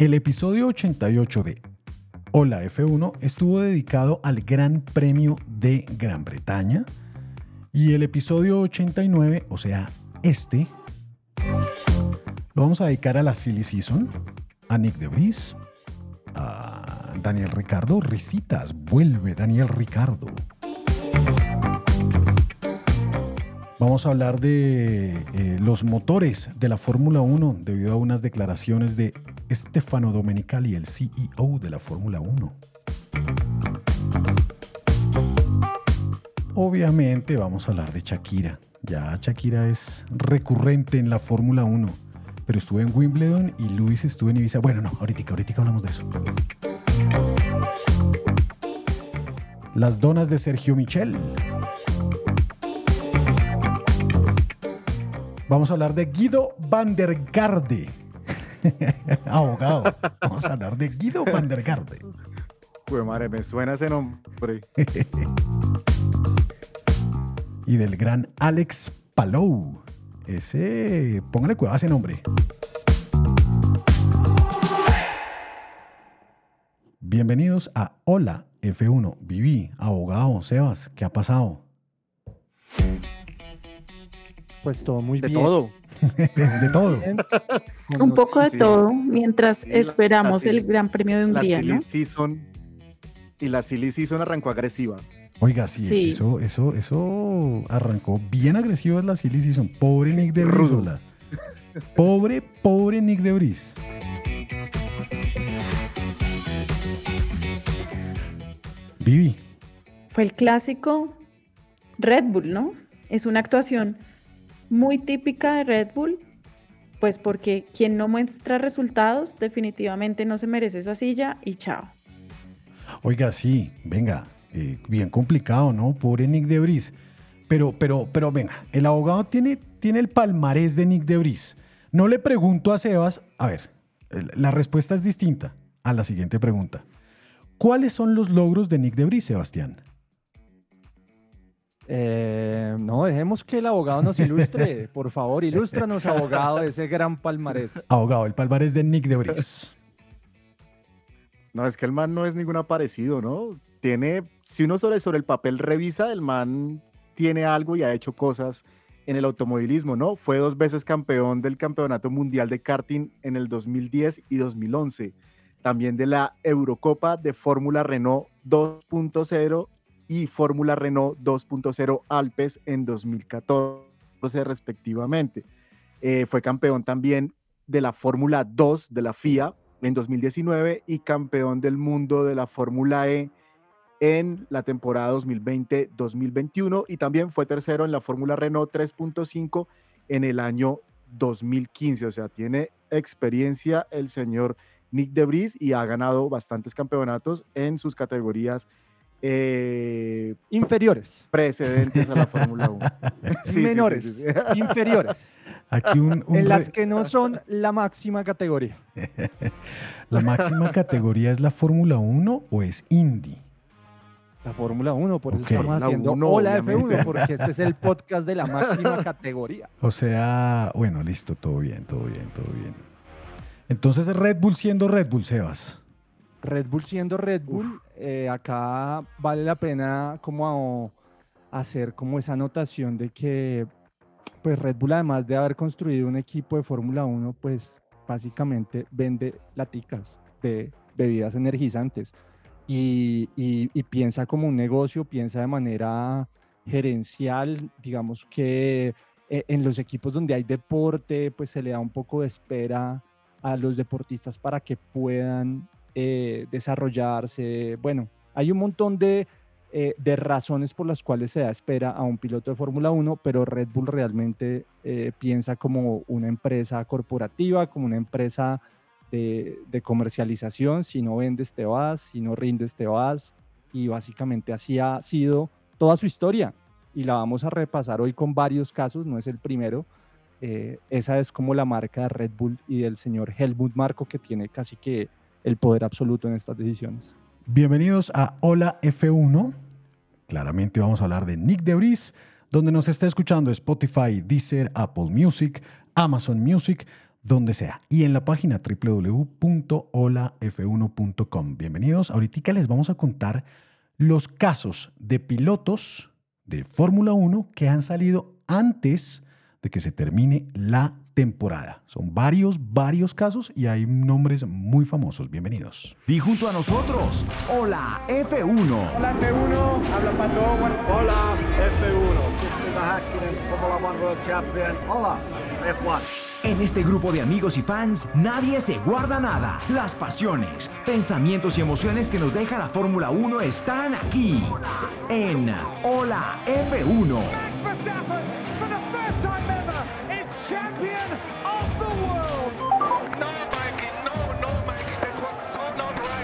El episodio 88 de Hola F1 estuvo dedicado al Gran Premio de Gran Bretaña y el episodio 89, o sea, este, lo vamos a dedicar a la Silly Season, a Nick DeVries, a Daniel Ricardo, Risitas, vuelve Daniel Ricardo. Vamos a hablar de eh, los motores de la Fórmula 1 debido a unas declaraciones de Stefano Domenicali, el CEO de la Fórmula 1. Obviamente vamos a hablar de Shakira. Ya Shakira es recurrente en la Fórmula 1, pero estuve en Wimbledon y Luis estuvo en Ibiza. Bueno, no, ahorita, ahorita hablamos de eso. Las donas de Sergio Michel. Vamos a hablar de Guido van der Garde. Abogado. Vamos a hablar de Guido van der Garde. Pues madre, me suena ese nombre. y del gran Alex Palou. Ese, póngale cuidado a ese nombre. Bienvenidos a Hola F1. Viví, abogado, Sebas, ¿qué ha pasado? Pues todo muy De bien. todo. de todo. Un poco de Sí. todo mientras Sí, la- esperamos la el Gran Premio de La Hungría, silly ¿no? season y la silly season arrancó agresiva. Oiga, sí, Sí. Eso, eso, eso arrancó bien agresivo en la Silly Season. Pobre Nick de Rudo. Brizola. Pobre, pobre Nick de Bris. Vivi, Fue el clásico Red Bull, ¿no? Es una actuación muy típica de Red Bull, pues porque quien no muestra resultados definitivamente no se merece esa silla y chao. oiga, sí, venga, eh, bien complicado, ¿no? Pobre Nick de Bris. Pero, pero, pero venga, el abogado tiene, tiene el palmarés de Nick de Bris. No le pregunto a Sebas, a ver, la respuesta es distinta a la siguiente pregunta. ¿Cuáles son los logros de Nick de Bris, Sebastián? Eh, no, dejemos que el abogado nos ilustre. Por favor, ilústranos, abogado, de ese gran palmarés. Abogado, el palmarés de Nick de Bris. No, es que el man no es ningún aparecido, ¿no? Tiene, si uno sobre, sobre el papel revisa, el man tiene algo y ha hecho cosas en el automovilismo, ¿no? Fue dos veces campeón del Campeonato Mundial de Karting en el 2010 y 2011. También de la Eurocopa de Fórmula Renault 2.0 y Fórmula Renault 2.0 Alpes en 2014 respectivamente. Eh, fue campeón también de la Fórmula 2 de la FIA en 2019 y campeón del mundo de la Fórmula E en la temporada 2020-2021 y también fue tercero en la Fórmula Renault 3.5 en el año 2015. O sea, tiene experiencia el señor Nick de Vries y ha ganado bastantes campeonatos en sus categorías eh, Inferiores, precedentes a la Fórmula 1. Sí, sí, sí, menores, sí, sí. inferiores, Aquí un, un en las que no son la máxima categoría. ¿La máxima categoría es la Fórmula 1 o es Indy? La Fórmula 1, por eso estamos Fórmula haciendo 1, Hola obviamente. F1, porque este es el podcast de la máxima categoría. O sea, bueno, listo, todo bien, todo bien, todo bien. Entonces Red Bull siendo Red Bull, Sebas. Red Bull siendo Red Bull, eh, acá vale la pena como hacer como esa anotación de que pues Red Bull, además de haber construido un equipo de Fórmula 1, pues básicamente vende laticas de bebidas energizantes y, y, piensa como un negocio, piensa de manera gerencial, digamos que eh, en los equipos donde hay deporte, pues se le da un poco de espera a los deportistas para que puedan eh, desarrollarse. Bueno, hay un montón de, eh, de, razones por las cuales se da espera a un piloto de Fórmula 1, pero Red Bull realmente piensa como una empresa corporativa, como una empresa de, comercialización. Si no vendes, te vas, si no rindes, te vas. Y básicamente así ha sido toda su historia y la vamos a repasar hoy con varios casos, no es el primero. Eh, esa es como la marca de Red Bull y del señor Helmut Marco que tiene casi que el poder absoluto en estas decisiones. Bienvenidos a Hola F1. Claramente vamos a hablar de Nick Debris, donde nos está escuchando Spotify, Deezer, Apple Music, Amazon Music, donde sea. Y en la página www.holaf1.com. Bienvenidos. Ahorita les vamos a contar los casos de pilotos de Fórmula 1 que han salido antes de que se termine la temporada. Son varios, varios casos y hay nombres muy famosos. Bienvenidos. Y junto a nosotros, hola F1. Hola F1, habla Pato Hola F1. Hola F1. En este grupo de amigos y fans, nadie se guarda nada. Las pasiones, pensamientos y emociones que nos deja la Fórmula 1 están aquí. En Hola F1.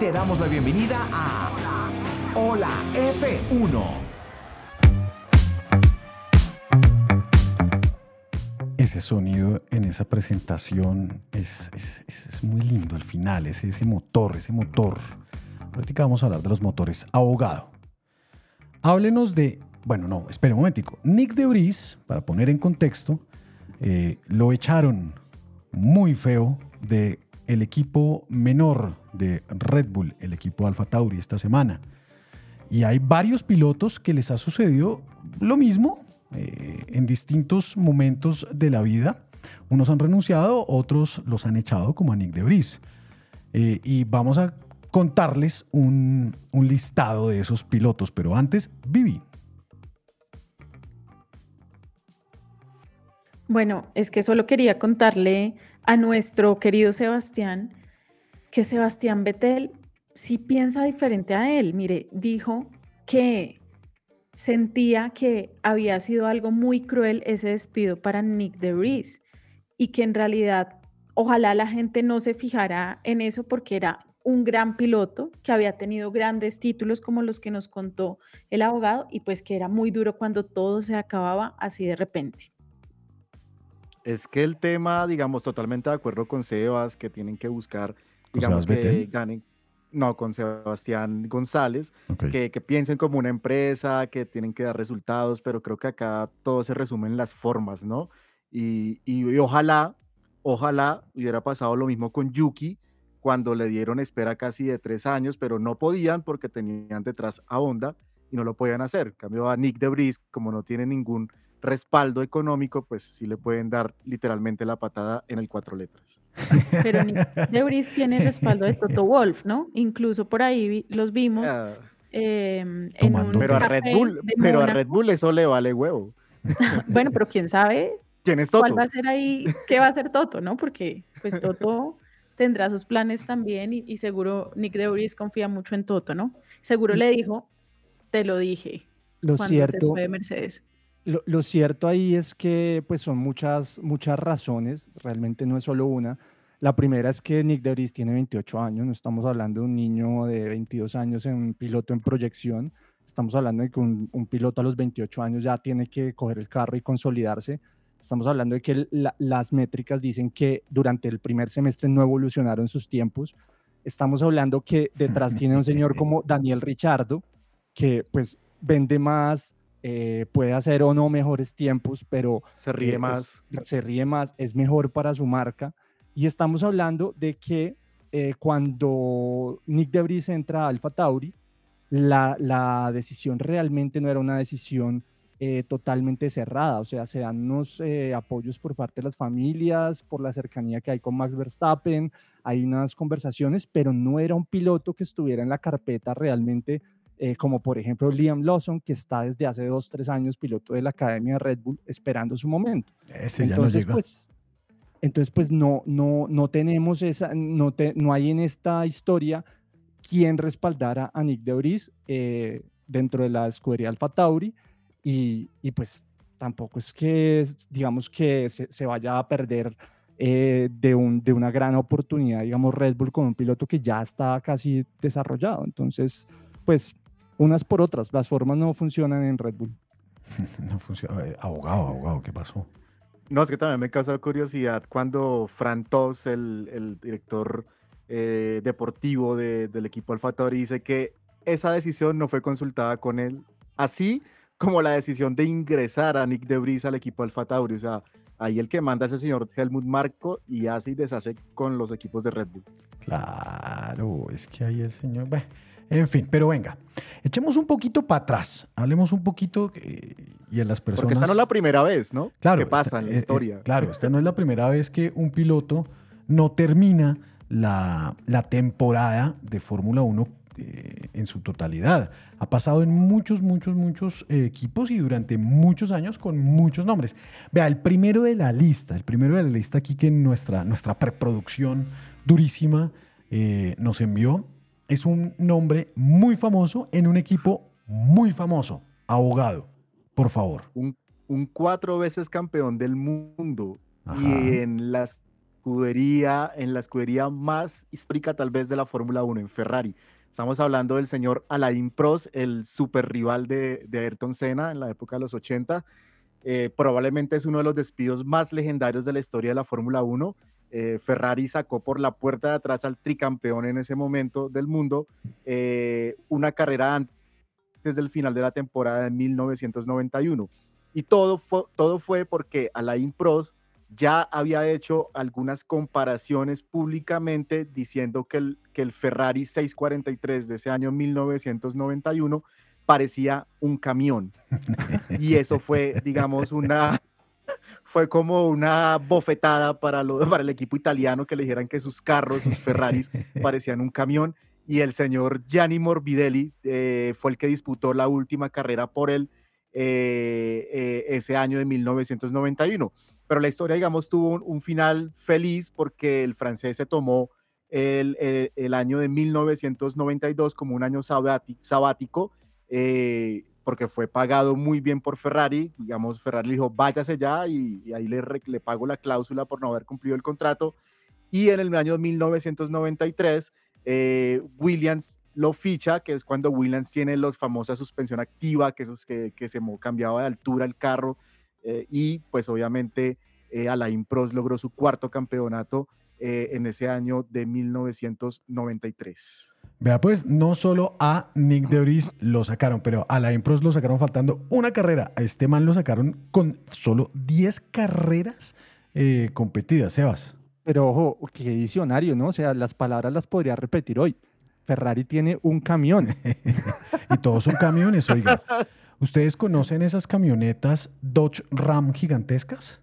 Te damos la bienvenida a Hola F1. Ese sonido en esa presentación es, muy lindo al final, ese, ese motor, ese motor. Ahorita vamos a hablar de los motores. Abogado, háblenos de, bueno, no, espere un momentico. Nick Debris, para poner en contexto, eh, lo echaron muy feo de el equipo menor de Red Bull, el equipo Alfa Tauri, esta semana. Y hay varios pilotos que les ha sucedido lo mismo eh, en distintos momentos de la vida. Unos han renunciado, otros los han echado, como a Nick de Vries. Eh, y vamos a contarles un, un, listado de esos pilotos. Pero antes, Vivi. Bueno, es que solo quería contarle a nuestro querido Sebastián que Sebastián Vettel si piensa diferente a él. Mire, dijo que sentía que había sido algo muy cruel ese despido para Nick DeVries y que en realidad ojalá la gente no se fijara en eso porque era un gran piloto que había tenido grandes títulos como los que nos contó el abogado y pues que era muy duro cuando todo se acababa así de repente. Es que el tema, digamos, totalmente de acuerdo con Sebas, que tienen que buscar, digamos, que ganen, no, con Sebastián González, que, piensen como una empresa, que tienen que dar resultados, pero creo que acá todo se resume en las formas, ¿no? Y, y, ojalá, ojalá hubiera pasado lo mismo con Yuki, cuando le dieron espera casi de tres años, pero no podían porque tenían detrás a Honda y no lo podían hacer. En cambio a Nick Debris, como no tiene ningún respaldo económico, pues sí le pueden dar literalmente la patada en el cuatro letras. Pero Debris tiene respaldo de Toto Wolf, ¿no? Incluso por ahí los vimos. Ah. Em, en un pero, a Red Bull, pero a Red Bull eso le vale huevo. bueno, pero quién sabe. ¿Quién es Toto? ¿Cuál va a ser ahí? ¿Qué va a hacer Toto, no? Porque pues Toto tendrá sus planes también y, seguro Nick Debris confía mucho en Toto, ¿no? Seguro le dijo, te lo dije. Lo cuando cierto. Se fue de Mercedes. Lo, cierto ahí es que pues son muchas, muchas razones, realmente no es solo una. La primera es que Nick Debris tiene 28 años, no estamos hablando de un niño de 22 años en un piloto en proyección, estamos hablando de que un, piloto a los 28 años ya tiene que coger el carro y consolidarse. Estamos hablando de que la, las métricas dicen que durante el primer semestre no evolucionaron sus tiempos. Estamos hablando que detrás tiene un señor como Daniel Richardo, que pues vende más, eh, puede hacer o no mejores tiempos, pero se ríe eh, más. Es, se ríe más, es mejor para su marca. Y estamos hablando de que eh, cuando Nick Debris entra a Alfa Tauri, la, la, decisión realmente no era una decisión eh, totalmente cerrada, o sea, se dan unos eh, apoyos por parte de las familias, por la cercanía que hay con Max Verstappen, hay unas conversaciones, pero no era un piloto que estuviera en la carpeta realmente, eh, como por ejemplo Liam Lawson, que está desde hace dos, tres años piloto de la Academia Red Bull esperando su momento. Ese entonces, ya no pues, entonces, pues no, no, no tenemos esa, no, te, no hay en esta historia quien respaldara a Nick de Vries eh, dentro de la escudería Alfa Tauri y, y, pues tampoco es que, digamos, que se, se vaya a perder eh, de, un, de una gran oportunidad, digamos, Red Bull con un piloto que ya está casi desarrollado. Entonces, pues, unas por otras, las formas no funcionan en Red Bull. no funciona. Eh, Abogado, abogado, ¿qué pasó? No, es que también me causó curiosidad cuando Fran Tos, el, el director eh, deportivo de, del equipo Alfa Tauri, dice que esa decisión no fue consultada con él, así como la decisión de ingresar a Nick Debris al equipo Alfa Tauri. O sea, ahí el que manda es el señor Helmut Marco y hace y deshace con los equipos de Red Bull. Claro, es que ahí el señor... Bueno, en fin, pero venga, echemos un poquito para atrás, hablemos un poquito eh, y a las personas... Porque esta no es la primera vez, ¿no? Claro. ¿Qué pasa en la eh, historia? Eh, claro, esta no es la primera vez que un piloto no termina la, la temporada de Fórmula 1 eh, en su totalidad. Ha pasado en muchos, muchos, muchos equipos y durante muchos años con muchos nombres. Vea, el primero de la lista, el primero de la lista aquí que nuestra, nuestra preproducción durísima nos envió, es un nombre muy famoso en un equipo muy famoso, abogado, por favor. Un, un cuatro veces campeón del mundo Ajá. y en la escudería, en la escudería más histórica tal vez de la Fórmula 1, en Ferrari. Estamos hablando del señor Alain Prost, el super rival de, de Ayrton Senna en la época de los 80. Eh, probablemente es uno de los despidos más legendarios de la historia de la Fórmula 1. Eh, Ferrari sacó por la puerta de atrás al tricampeón en ese momento del mundo, eh, una carrera antes del final de la temporada de 1991. Y todo fue, todo fue porque Alain Prost ya había hecho algunas comparaciones públicamente diciendo que el, que el Ferrari 643 de ese año 1991 parecía un camión. Y eso fue, digamos, una, fue como una bofetada para, lo, para el equipo italiano que le dijeran que sus carros, sus Ferraris, parecían un camión. Y el señor Gianni Morbidelli eh, fue el que disputó la última carrera por él eh, eh, ese año de 1991. Pero la historia, digamos, tuvo un, un final feliz porque el francés se tomó el, el, el, año de 1992 como un año sabático, eh, porque fue pagado muy bien por Ferrari. Digamos, Ferrari le dijo, váyase ya y, y ahí le, le, pago la cláusula por no haber cumplido el contrato. Y en el año 1993, eh, Williams lo ficha, que es cuando Williams tiene la famosa suspensión activa, que, esos que, que se cambiaba de altura el carro. Eh, y pues obviamente eh, Alain Prost logró su cuarto campeonato eh, en ese año de 1993. Vea, pues no solo a Nick de Vries lo sacaron, pero a Alain Prost lo sacaron faltando una carrera. A este man lo sacaron con solo 10 carreras eh, competidas, Sebas. Pero ojo, qué diccionario, ¿no? O sea, las palabras las podría repetir hoy. Ferrari tiene un camión. y todos son camiones, oiga. ¿Ustedes conocen esas camionetas Dodge Ram gigantescas?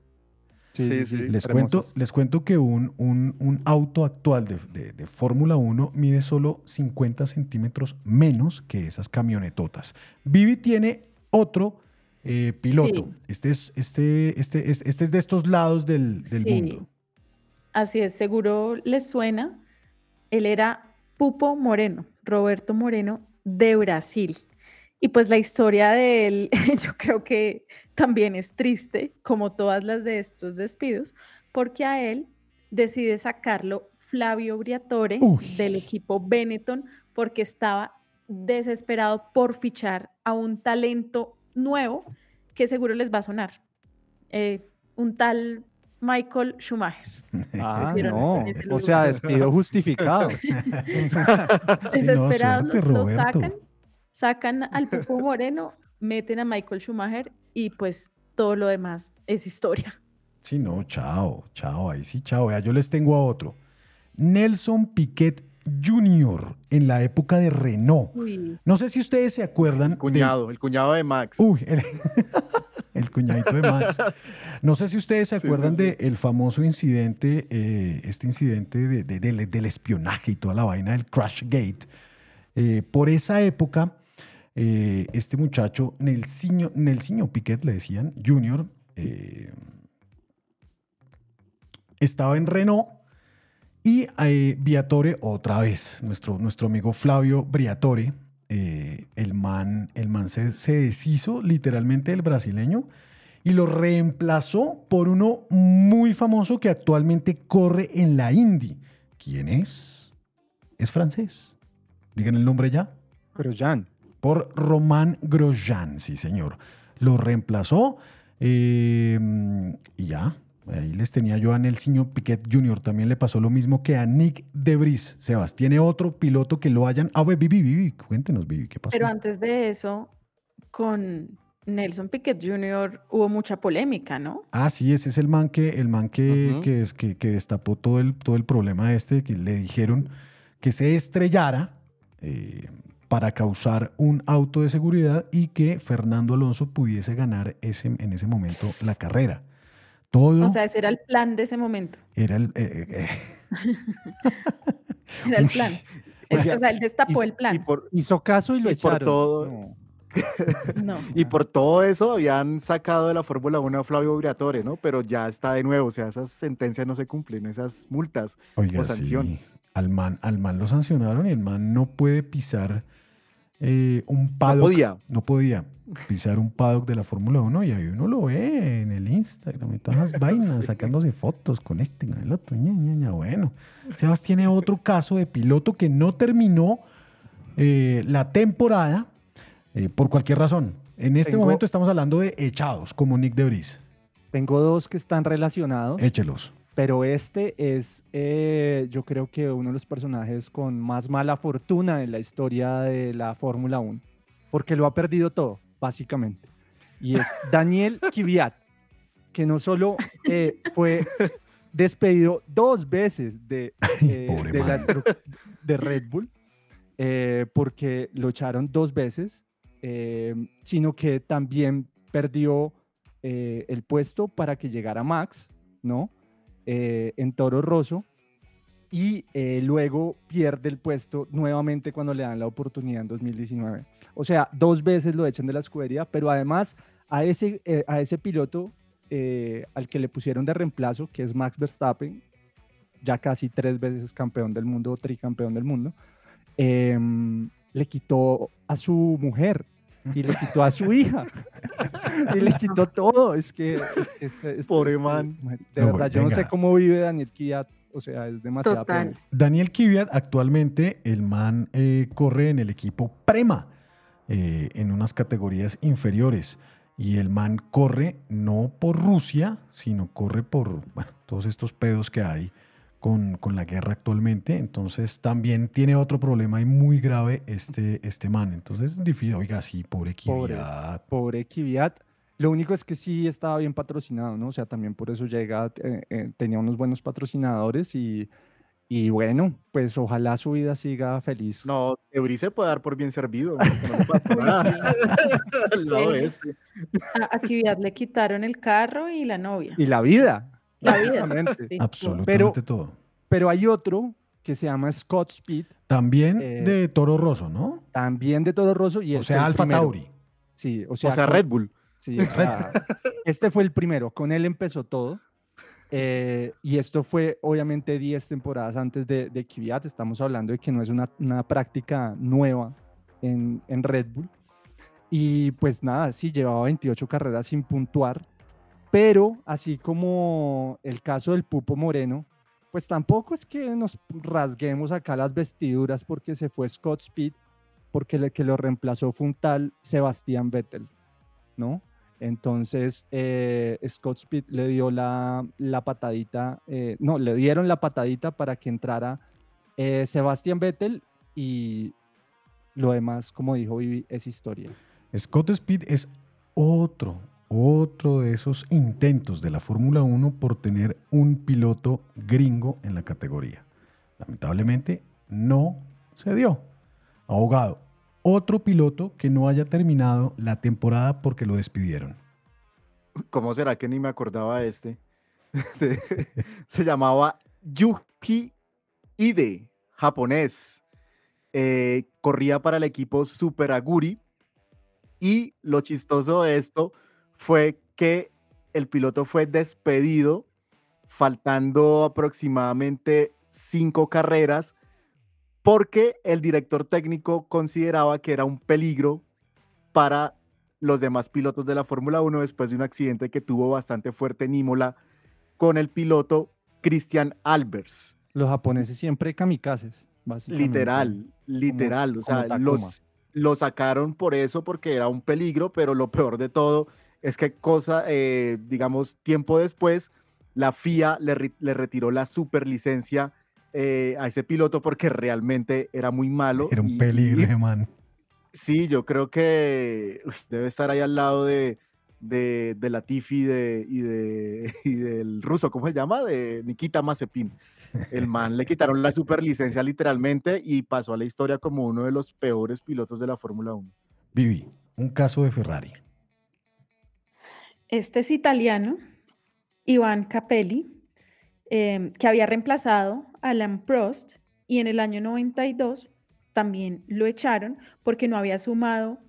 Sí, sí. Les, cuento, les cuento que un, un, un auto actual de, de, de Fórmula 1 mide solo 50 centímetros menos que esas camionetotas. Vivi tiene otro eh, piloto. Sí. Este, es, este, este, este, este, es de estos lados del, del sí. mundo. Así es, seguro les suena. Él era Pupo Moreno, Roberto Moreno de Brasil. Y pues la historia de él, yo creo que también es triste, como todas las de estos despidos, porque a él decide sacarlo Flavio Briatore Uy. del equipo Benetton porque estaba desesperado por fichar a un talento nuevo que seguro les va a sonar. Eh, un tal Michael Schumacher. Ah, no. O sea, despido justificado. Desesperados suerte, lo, lo sacan, sacan al Pupo Moreno, meten a Michael Schumacher y pues todo lo demás es historia. Sí, no, chao, chao, ahí sí, chao. Vea, yo les tengo a otro. Nelson Piquet Jr. en la época de Renault. Uy. No sé si ustedes se acuerdan. del- Cuñado, el cuñado de Max. Uy, el, el cuñadito de Max. No sé si ustedes se Sí, sí, acuerdan sí. del famoso incidente, eh, este incidente de- de- del- del espionaje y toda la vaina del Crash Gate. Eh, por esa época, eh, este muchacho, Nelsinho, Nelsinho Piquet, le decían, Junior, eh, estaba en Renault y eh, otra vez, nuestro, nuestro amigo Flavio Briatore, eh, el man, el man se, se deshizo literalmente del brasileño y lo reemplazó por uno muy famoso que actualmente corre en la Indy. ¿Quién es? Es francés. Digan el nombre ya. Grosjean. Por Román Grosjean, sí señor. Lo reemplazó eh, y ya. Ahí les tenía yo a Nelsinho Piquet Jr. También le pasó lo mismo que a Nick Debris. Sebas, ¿tiene otro piloto que lo hayan... Ah, ve, Vivi, Vivi, cuéntenos, Vivi, ¿qué pasó? Pero antes de eso, con Nelson Piquet Jr. hubo mucha polémica, ¿no? Ah, sí, ese es el man que, el man que, Ujú. que, es- que, que destapó todo el, todo el problema este, que le dijeron que se estrellara eh, para causar un auto de seguridad y que Fernando Alonso pudiese ganar ese, en ese momento la carrera. Todo O sea, ese era el plan de ese momento. era el... eh, eh, Era el plan. Es- o sea, él destapó el plan. Y por, Hizo caso y lo Y por echaron. todo- No. No. y por todo eso habían sacado de la Fórmula 1 a Flavio Briatore, ¿no? Pero ya está de nuevo, o sea, esas sentencias no se cumplen, esas multas Oiga, o sí, sanciones. al man, al man lo sancionaron y el man no puede pisar eh, un paddock. podía. No podía pisar un paddock de la Fórmula 1 y ahí uno lo ve en el Instagram y todas las vainas, sacándose fotos con este, con el otro. ña, ña, ña. Bueno, Sebas tiene otro caso de piloto que no terminó eh, la temporada eh, por cualquier razón. En este Tengo- momento estamos hablando de echados, como Nick Debris. Tengo dos que están relacionados, Échelos. Pero este es, eh, yo creo que uno de los personajes con más mala fortuna en la historia de la Fórmula 1, porque lo ha perdido todo, básicamente. Y es Daniel Kvyat, que no solo eh, fue despedido dos veces de, eh, de, la Red Bull, eh, porque lo echaron dos veces, eh, sino que también perdió el puesto para que llegara Max, ¿no? Eh, en Toro Rosso. Y eh, luego pierde el puesto nuevamente cuando le dan la oportunidad en 2019. O sea, dos veces lo echan de la escudería, pero además a ese, eh, a ese piloto al que le pusieron de reemplazo, que es Max Verstappen, ya casi tres veces campeón del mundo, tricampeón del mundo, em, le quitó a su mujer y le quitó a su hija y le quitó todo. Es que es- es- es- Pobre man. De No, verdad, yo no sé cómo vive Daniel Kiat. O sea, es demasiado Total. Daniel Kvyat, actualmente el man eh, corre en el equipo Prema, eh, en unas categorías inferiores. Y el man corre no por Rusia, sino corre por bueno, todos estos pedos que hay con, con la guerra actualmente. Entonces también tiene otro problema y muy grave este, este man. Entonces es difícil, oiga, sí, pobre Pobre. Kvyat. Pobre Kvyat. Lo único es que sí estaba bien patrocinado, ¿no? O sea, también por eso llega, eh, eh, tenía unos buenos patrocinadores y, y bueno, pues ojalá su vida siga feliz. No, Debris se puede dar por bien servido, no nada. Al lado este. A, a Kvyat le quitaron el carro y la novia. Y la vida. La vida. básicamente. sí. Absolutamente todo. Pero hay otro que se llama Scott Speed, También Eh, de Toro Rosso, ¿no? también de Todo Rosso. Y O fue sea, el Alfa primero. Tauri. Sí, o O sea, sea, con- Red Bull. Sí, o sea, este fue el primero, con él empezó todo. eh, y esto fue obviamente 10 temporadas antes de, de Kvyat. Estamos hablando de que no es una, una práctica nueva en, en Red Bull. Y pues nada, sí, llevaba 28 carreras sin puntuar. Pero así como el caso del Pupo Moreno, pues tampoco es que nos rasguemos acá las vestiduras porque se fue Scott Speed, porque el que lo reemplazó fue un tal Sebastián Vettel, ¿no? Entonces, eh, Scott Speed le dio la, la patadita, eh, no, le dieron la patadita para que entrara eh, Sebastián Vettel y lo demás, como dijo Vivi, es historia. Scott Speed es otro, otro de esos intentos de la Fórmula 1 por tener un piloto gringo en la categoría. Lamentablemente no se dio. Ahogado. Otro piloto que no haya terminado la temporada porque lo despidieron. ¿Cómo será que ni me acordaba de este? se llamaba Yuki Ide, japonés. Eh, corría para el equipo Super Aguri. Y lo chistoso de esto fue que el piloto fue despedido faltando aproximadamente cinco carreras porque el director técnico consideraba que era un peligro para los demás pilotos de la Fórmula 1 después de un accidente que tuvo bastante fuerte en Imola con el piloto Christian Albers. Los japoneses siempre kamikazes, básicamente. Literal, literal. o sea, los, lo sacaron por eso, porque era un peligro, pero lo peor de todo es que cosa, eh, digamos, tiempo después, la FIA le, le retiró la superlicencia eh, a ese piloto porque realmente era muy malo. Era un peligro, man. Sí, yo creo que debe estar ahí al lado de, de, de Latifi de, y, de, y del ruso, ¿cómo se llama? De Nikita Mazepin. El man le quitaron la superlicencia literalmente y pasó a la historia como uno de los peores pilotos de la Fórmula 1. Vivi, un caso de Ferrari. Este es italiano, Iván Capelli, em, que había reemplazado a Alan Prost y en el año 92 también lo echaron porque no había sumado,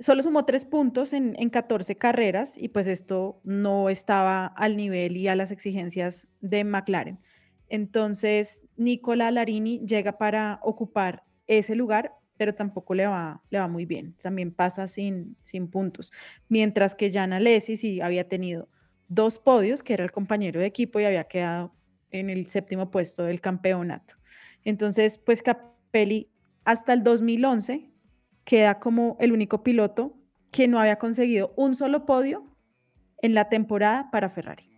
solo sumó tres puntos en, en 14 carreras y pues esto no estaba al nivel y a las exigencias de McLaren. Entonces, Nicola Larini llega para ocupar ese lugar, pero tampoco le va, le va muy bien. También pasa sin, sin puntos. Mientras que Jan Alesi sí había tenido dos podios, que era el compañero de equipo y había quedado en el séptimo puesto del campeonato. Entonces, pues Capelli hasta el 2011 queda como el único piloto que no había conseguido un solo podio en la temporada para Ferrari.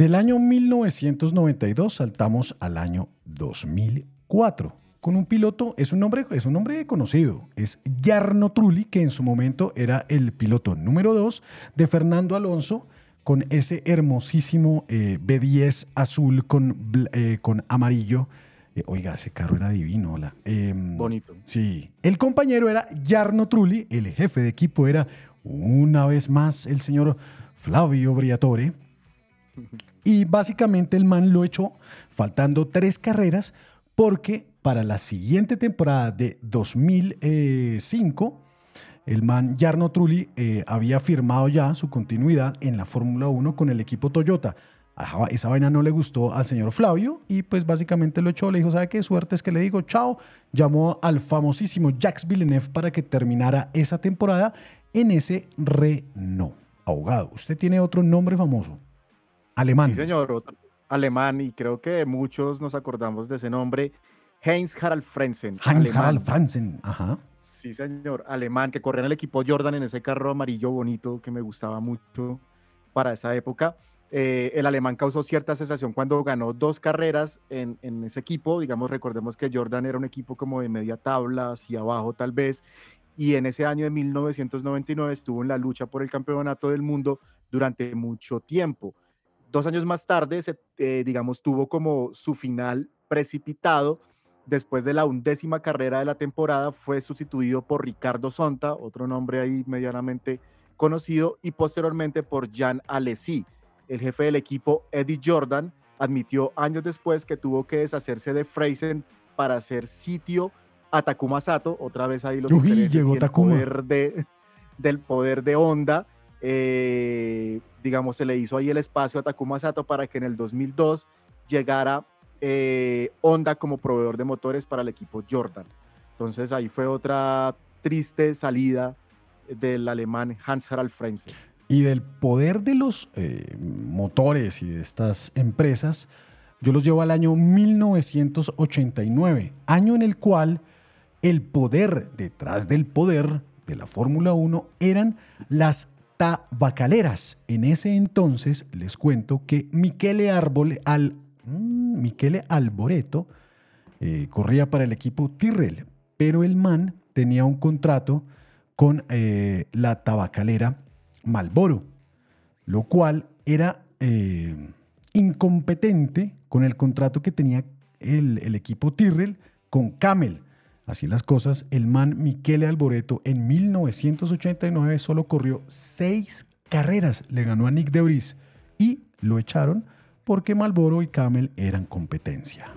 Del año 1992 saltamos al año 2004 con un piloto, es un nombre, es un nombre conocido, es Jarno Trulli, que en su momento era el piloto número 2 de Fernando Alonso, con ese hermosísimo eh, B10 azul con, eh, con amarillo. Eh, oiga, ese carro era divino. Hola. Em, Bonito. Sí. El compañero era Jarno Trulli, el jefe de equipo era una vez más el señor Flavio Briatore. Y básicamente el man lo echó faltando tres carreras porque para la siguiente temporada de 2005 el man Jarno Trulli eh, había firmado ya su continuidad en la Fórmula 1 con el equipo Toyota. Esa vaina no le gustó al señor Flavio y pues básicamente lo echó, le dijo, ¿sabe qué suerte es que le digo? Chao. Llamó al famosísimo Jacques Villeneuve para que terminara esa temporada en ese Renault. Ahogado. Usted tiene otro nombre famoso. Alemán. Sí, señor. Alemán y creo que muchos nos acordamos de ese nombre. Heinz Harald Frenzen. Heinz Harald Frenzen, ajá. Sí, señor, alemán, que corría en el equipo Jordan en ese carro amarillo bonito que me gustaba mucho para esa época. Eh, el alemán causó cierta sensación cuando ganó dos carreras en, en, ese equipo. Digamos, recordemos que Jordan era un equipo como de media tabla, hacia abajo tal vez. Y en ese año de 1999 estuvo en la lucha por el campeonato del mundo durante mucho tiempo. Dos años más tarde, se, eh, digamos, tuvo como su final precipitado después de la undécima carrera de la temporada, fue sustituido por Ricardo Sonta, otro nombre ahí medianamente conocido, y posteriormente por Jan Alesi. El jefe del equipo, Eddie Jordan, admitió años después que tuvo que deshacerse de Freisen para hacer sitio a Takuma Sato, otra vez ahí los Uy, llegó el Takuma. poder de, del poder de Honda. Eh, digamos, se le hizo ahí el espacio a Takuma Sato para que en el 2002 llegara eh, Honda como proveedor de motores para el equipo Jordan. Entonces ahí fue otra triste salida del alemán Hans Harald Frenzen. Y del poder de los eh, motores y de estas empresas, Yo los llevo al año 1989, año en el cual el poder detrás del poder de la Fórmula 1 eran las tabacaleras. En ese entonces les cuento que Michele, Arbole, al, mm, Alboreto eh, corría para el equipo Tyrrell, pero el man tenía un contrato con eh, la tabacalera Malboro, lo cual era eh, incompetente con el contrato que tenía el, el equipo Tyrrell con Camel. Así las cosas, el man Michele Alboreto en 1989 solo corrió seis carreras, le ganó a Nick Debris y lo echaron porque Malboro y Camel eran competencia.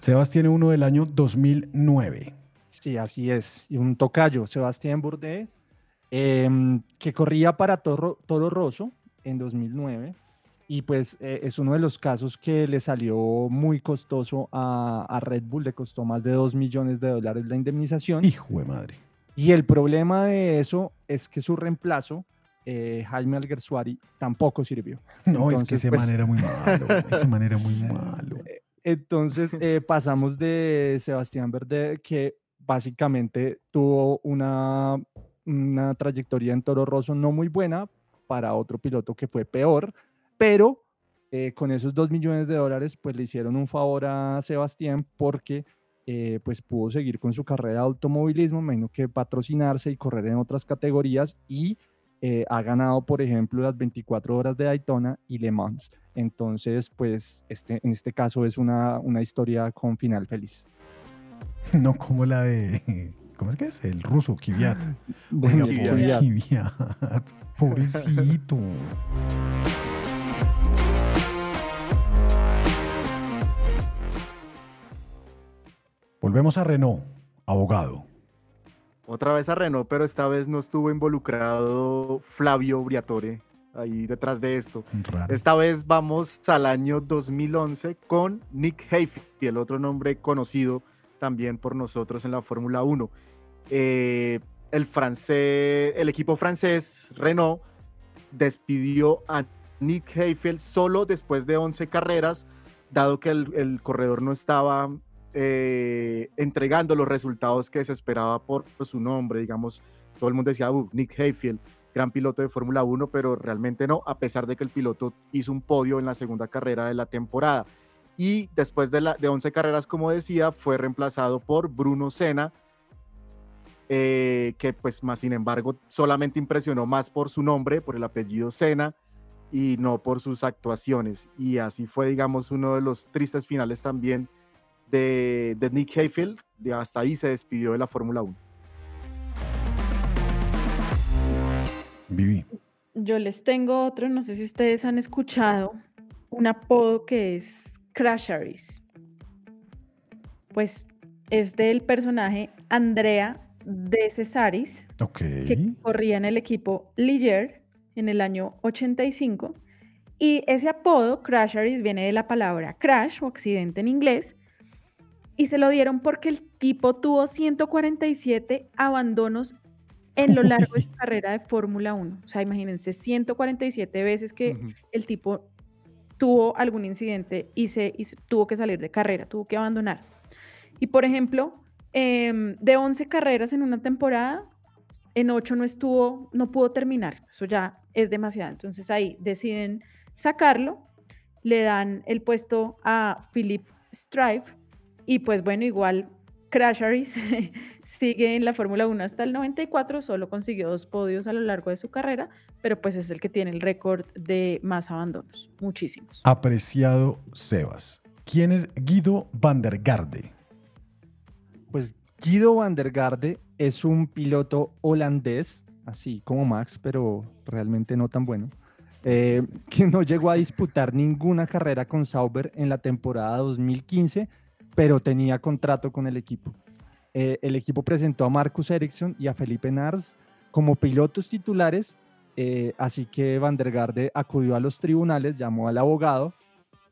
Sebas tiene uno del año 2009. Sí, así es. Y un tocayo, Sebastián Bourdais, em, que corría para Toro, Toro Rosso en 2009. Y pues eh, es uno de los casos que le salió muy costoso a, a, Red Bull, le costó más de 2 millones de dólares la indemnización. Hijo de madre. Y el problema de eso es que su reemplazo, eh, Jaime Alguersuari, tampoco sirvió. No, Entonces, es que ese pues, manera muy malo, esa manera muy malo. Entonces eh, pasamos de Sebastián Verde, que básicamente tuvo una, una trayectoria en Toro Rosso no muy buena, para otro piloto que fue peor, pero eh, con esos dos millones de dólares, pues le hicieron un favor a Sebastián porque eh, pues pudo seguir con su carrera de automovilismo, menos que patrocinarse y correr en otras categorías y eh, ha ganado, por ejemplo, las 24 horas de Daytona y Le Mans. Entonces, pues este, en este caso es una, una historia con final feliz. No como la de. ¿Cómo es que es? El ruso, Kiviat. Oiga, pobre Kiviat. Pobrecito. Volvemos a Renault, abogado. Otra vez a Renault, pero esta vez no estuvo involucrado Flavio Briatore ahí detrás de esto. Raro. Esta vez vamos al año 2011 con Nick Hayfield, otro nombre conocido también por nosotros en la Fórmula 1. Eh, el, francés, el equipo francés Renault despidió a Nick Hayfield solo después de 11 carreras, dado que el, el corredor no estaba eh, entregando los resultados que se esperaba por, por, su nombre. Digamos, todo el mundo decía, uh, Nick Hayfield, gran piloto de Fórmula 1, pero realmente no, a pesar de que el piloto hizo un podio en la segunda carrera de la temporada y después de, la, de 11 carreras, como decía, fue reemplazado por Bruno Senna, eh, que pues más sin embargo solamente impresionó más por su nombre, por el apellido Senna y no por sus actuaciones. Y así fue, digamos, uno de los tristes finales también de, de Nick Hayfield, de hasta ahí se despidió de la Fórmula 1. Vivi. Yo les tengo otro, no sé si ustedes han escuchado, un apodo que es Crasharis. Pues es del personaje Andrea de Cesaris, okay. que corría en el equipo Ligier en el año 85. Y ese apodo, Crasharis, viene de la palabra crash o accidente en inglés. Y se lo dieron porque el tipo tuvo 147 abandonos en lo largo de su carrera de Fórmula 1. O sea, imagínense, 147 veces que uh -huh. el tipo tuvo algún incidente y se, y se, tuvo que salir de carrera, tuvo que abandonar. Y por ejemplo, eh, de 11 carreras en una temporada, en 8 no estuvo, no pudo terminar. Eso ya es demasiado. Entonces ahí deciden sacarlo, le dan el puesto a Philip Strive y pues bueno, igual Crash Harris sigue en la Fórmula 1 hasta el 94, solo consiguió dos podios a lo largo de su carrera, pero pues es el que tiene el récord de más abandonos, muchísimos. Apreciado Sebas, ¿quién es Guido van der Garde? Pues Guido van der Garde es un piloto holandés, así como Max, pero realmente no tan bueno, eh, que no llegó a disputar ninguna carrera con Sauber en la temporada 2015, pero tenía contrato con el equipo. Eh, el equipo presentó a Marcus Ericsson y a Felipe Nars como pilotos titulares, eh, así que Van der Garde acudió a los tribunales, llamó al abogado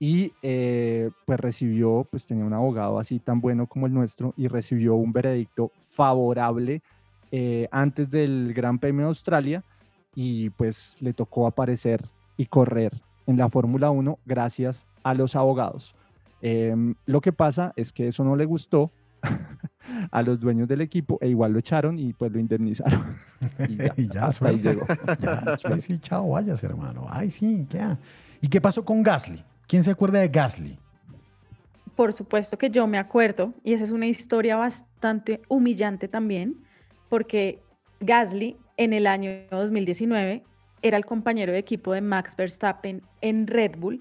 y eh, pues recibió, pues tenía un abogado así tan bueno como el nuestro y recibió un veredicto favorable antes del Gran Premio de Australia y pues le tocó aparecer y correr en la Fórmula 1 gracias a los abogados. Em, lo que pasa es que eso no le gustó a los dueños del equipo e igual lo echaron y pues lo indemnizaron. y ya, Y ya, hasta ahí llegó. Ya, sí, chao, vayas, hermano. Ay, sí, ya. ¿Y qué pasó con Gasly? ¿Quién se acuerda de Gasly? Por supuesto que yo me acuerdo, y esa es una historia bastante humillante también, porque Gasly en el año 2019 era el compañero de equipo de Max Verstappen en Red Bull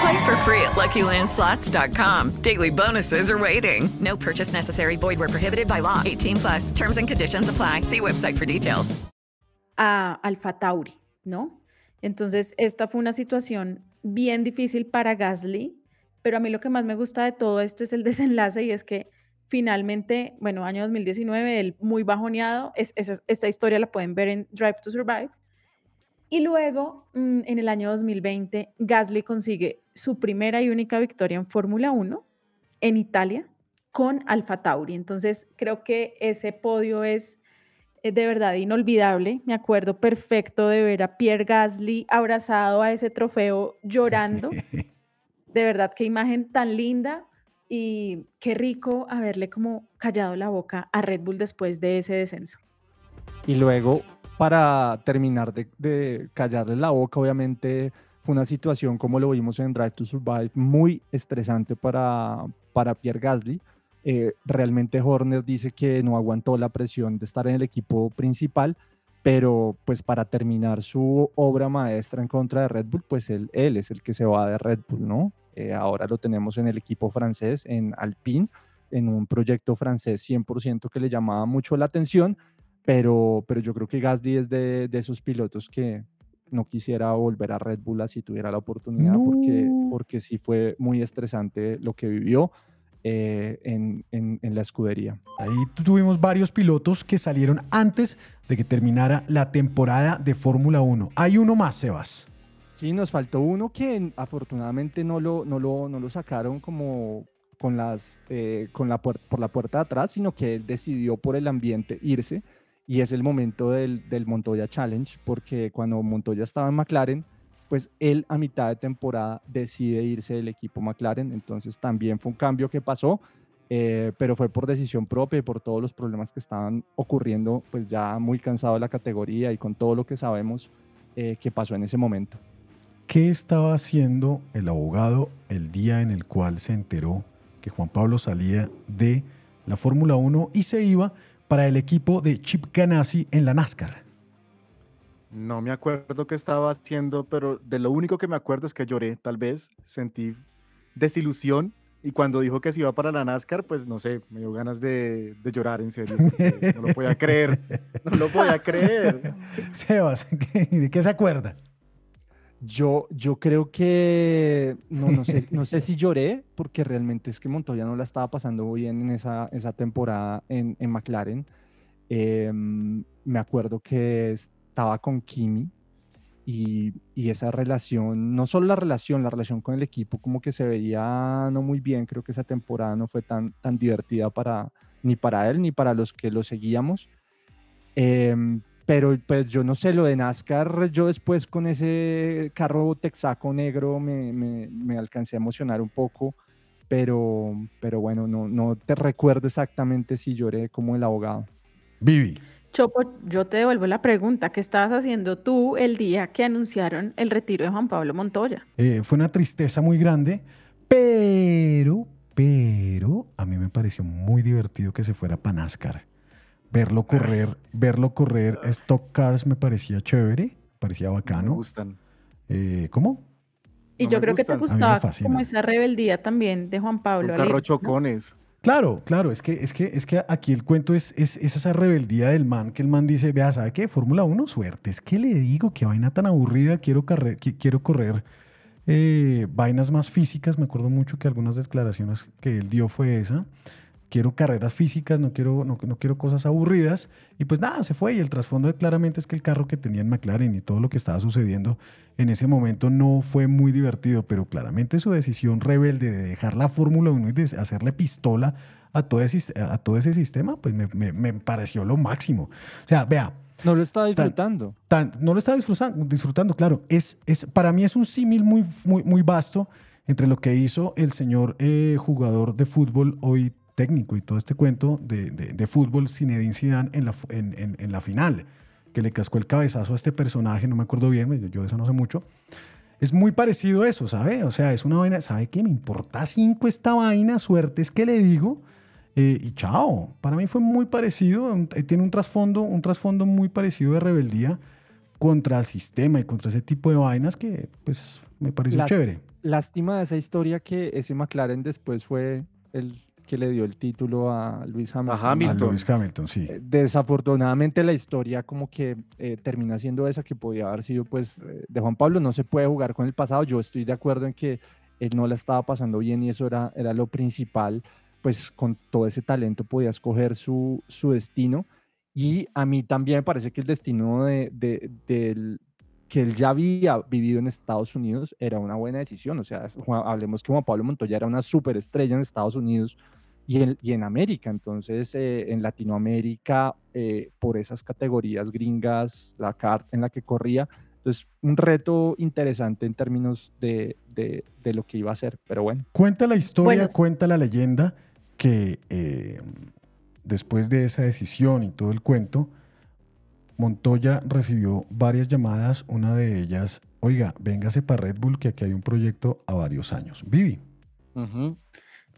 Play for free at LuckyLandSlots.com. Daily bonuses are waiting. No purchase necessary. Void where prohibited by law. 18 plus. Terms and conditions apply. See website for details. a Alfa Tauri, ¿no? Entonces, esta fue una situación bien difícil para Gasly, pero a mí lo que más me gusta de todo esto es el desenlace y es que finalmente, bueno, año 2019, él muy bajoneado, es, es- esta historia la pueden ver en Drive to Survive. Y luego, mm, en el año 2020, Gasly consigue su primera y única victoria en Fórmula 1 en Italia con Alfa Tauri. Entonces, creo que ese podio es eh, de verdad inolvidable. Me acuerdo perfecto de ver a Pierre Gasly abrazado a ese trofeo llorando. De verdad, qué imagen tan linda y qué rico haberle como callado la boca a Red Bull después de ese descenso. Y luego, para terminar de, callarle la boca, obviamente fue una situación, como lo vimos en Drive to Survive, muy estresante para, para Pierre Gasly. Eh, realmente Horner dice que no aguantó la presión de estar en el equipo principal, pero pues para terminar su obra maestra en contra de Red Bull, pues él, él es el que se va de Red Bull, ¿no? Eh, ahora lo tenemos en el equipo francés, en Alpine, en un proyecto francés 100% que le llamaba mucho la atención, pero, pero yo creo que Gasly es de, de esos pilotos que no quisiera volver a Red Bull si tuviera la oportunidad, porque, No. porque sí fue muy estresante lo que vivió eh, en, en- en la escudería. Ahí tu- tuvimos varios pilotos que salieron antes de que terminara la temporada de Fórmula 1. Hay uno más, Sebas. Sí, nos faltó uno que afortunadamente no lo, no lo, no lo sacaron como con las, eh, con la por la puerta de atrás, sino que él decidió por el ambiente irse y es el momento del, del Montoya Challenge, porque cuando Montoya estaba en McLaren, pues él a mitad de temporada decide irse del equipo McLaren, entonces también fue un cambio que pasó, eh, pero fue por decisión propia y por todos los problemas que estaban ocurriendo, pues ya muy cansado de la categoría y con todo lo que sabemos eh, que pasó en ese momento. ¿Qué estaba haciendo el abogado el día en el cual se enteró que Juan Pablo salía de la Fórmula 1 y se iba para el equipo de Chip Ganassi en la NASCAR? No me acuerdo qué estaba haciendo, pero de lo único que me acuerdo es que lloré, tal vez, sentí desilusión y cuando dijo que se iba para la NASCAR, pues no sé, me dio ganas de, de llorar en serio. No lo podía creer, no lo podía creer. Sebas, ¿qué- ¿de qué se acuerda? Yo, yo creo que, no, no, sé, no sé si lloré, porque realmente es que Montoya no la estaba pasando bien en esa, esa temporada en, en McLaren. Em, me acuerdo que estaba con Kimi y, y esa relación, no solo la relación, la relación con el equipo como que se veía no muy bien. Creo que esa temporada no fue tan, tan divertida para, ni para él ni para los que lo seguíamos. Em, pero pues yo no sé, lo de NASCAR, yo después con ese carro texaco negro me, me- me alcancé a emocionar un poco, pero, pero bueno, no, no te recuerdo exactamente si lloré como el abogado. Vivi. Chopo, yo te devuelvo la pregunta, ¿qué estabas haciendo tú el día que anunciaron el retiro de Juan Pablo Montoya? Eh, fue una tristeza muy grande, pero, pero a mí me pareció muy divertido que se fuera para NASCAR. Verlo correr, verlo correr stock cars me parecía chévere, parecía Me bacano. gustan. Eh, ¿Cómo? Y No yo me creo que te gustan. A mí me gustaba como esa rebeldía también de Juan Son Pablo. ¿no? chocones. Claro, claro, es que, es que, es que aquí el cuento es, es, es esa rebeldía del man, que el man dice, vea, ¿sabe qué? Fórmula 1, suerte. Es que le digo, qué vaina tan aburrida, quiero, carre- qui- quiero correr eh, vainas más físicas. Me acuerdo mucho que algunas declaraciones que él dio fue esa. Quiero carreras físicas, no quiero, no, no quiero cosas aburridas. Y pues nada, se fue. Y el trasfondo claramente es que el carro que tenía en McLaren y todo lo que estaba sucediendo en ese momento no fue muy divertido, pero claramente su decisión rebelde de dejar la Fórmula 1 y de hacerle pistola a todo ese, a todo ese sistema, pues me, me- me pareció lo máximo. O sea, vea, No lo estaba Tan- disfrutando. tan- no lo estaba disfrutando, disfrutando claro. Es, es, para mí es un símil muy, muy, muy vasto entre lo que hizo el señor eh, jugador de fútbol hoy técnico y todo este cuento de, de- de fútbol Zinedine Zidane en la, en, en- en la final, que le cascó el cabezazo a este personaje, no me acuerdo bien, yo, de eso no sé mucho. Es muy parecido a eso, ¿sabe? O sea, es una vaina, ¿sabe qué? Me importa cinco esta vaina, suerte es que le digo, eh, y chao. Para mí fue muy parecido, eh, tiene un trasfondo, un trasfondo muy parecido de rebeldía contra el sistema y contra ese tipo de vainas que, pues, me pareció Las- chévere. Lástima de esa historia que ese McLaren después fue el que le dio el título a Luis Hamilton. A Lewis Hamilton, sí. Eh, Desafortunadamente la historia como que eh, termina siendo esa que podía haber sido pues eh, de Juan Pablo. No se puede jugar con el pasado. Yo estoy de acuerdo en que él no la estaba pasando bien y eso era, era lo principal. Pues con todo ese talento podía escoger su, su destino. Y a mí también me parece que el destino de, de- del, que él ya había vivido en Estados Unidos era una buena decisión. O sea, hablemos que Juan Pablo Montoya era una superestrella en Estados Unidos y en, y en América. Entonces, eh, en Latinoamérica, eh, por esas categorías gringas, la CART en la que corría, entonces un reto interesante en términos de, de- de lo que iba a ser. Pero bueno. Cuenta la historia, Bueno, cuenta la leyenda que eh, después de esa decisión y todo el cuento, Montoya recibió varias llamadas, una de ellas, oiga, véngase para Red Bull que aquí hay un proyecto a varios años. Vivi.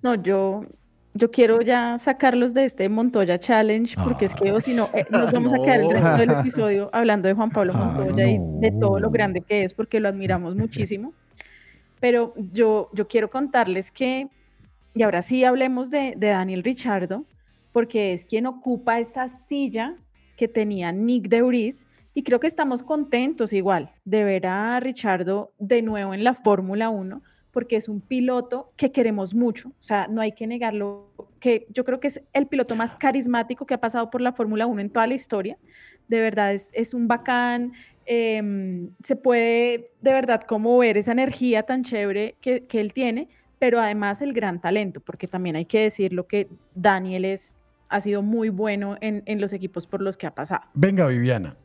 No, yo, yo quiero ya sacarlos de este Montoya Challenge, porque es que o si no, eh, nos vamos a quedar el resto del No. episodio hablando de Juan Pablo Ay, Montoya y de todo lo grande que es, porque lo admiramos muchísimo. Pero yo, yo quiero contarles que, y ahora sí hablemos de, de Daniel Richardo, porque es quien ocupa esa silla que tenía Nick de Vries, y creo que estamos contentos igual de ver a Richardo de nuevo en la Fórmula 1, porque es un piloto que queremos mucho, o sea, no hay que negarlo, que yo creo que es el piloto más carismático que ha pasado por la Fórmula 1 en toda la historia, de verdad es, es un bacán, em, se puede de verdad como ver esa energía tan chévere que, que él tiene, pero además el gran talento, porque también hay que decirlo que Daniel es, ha sido muy bueno en, en los equipos por los que ha pasado. Venga, Viviana.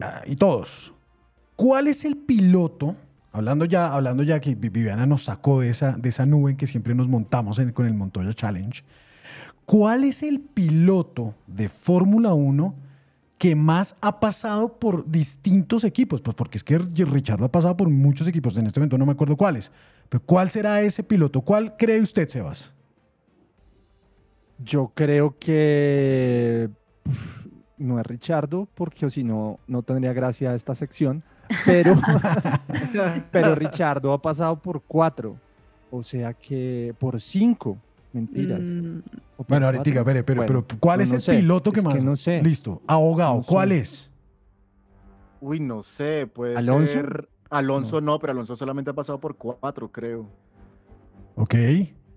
Ah, y todos. ¿Cuál es el piloto? Hablando ya, hablando ya que Vi- Viviana nos sacó de esa, de esa nube en que siempre nos montamos con el Montoya Challenge. ¿Cuál es el piloto de Fórmula 1 que más ha pasado por distintos equipos? Pues porque es que Richard ha pasado por muchos equipos. En este momento no me acuerdo cuáles. Pero ¿cuál será ese piloto? ¿Cuál cree usted, Sebas? Yo creo que no es Richardo, porque si no, no tendría gracia esta sección, pero, pero Richardo ha pasado por cuatro, o sea que por cinco, mentiras. Mm, Bueno, ahorita, pero, Bueno, pero ¿cuál no, es no el sé, piloto que es más? no sé. Listo. Abogado, No ¿cuál sé. es? Uy, no sé, puede ¿Alonso? ser. Alonso no. pero Alonso solamente ha pasado por cuatro, creo. Ok.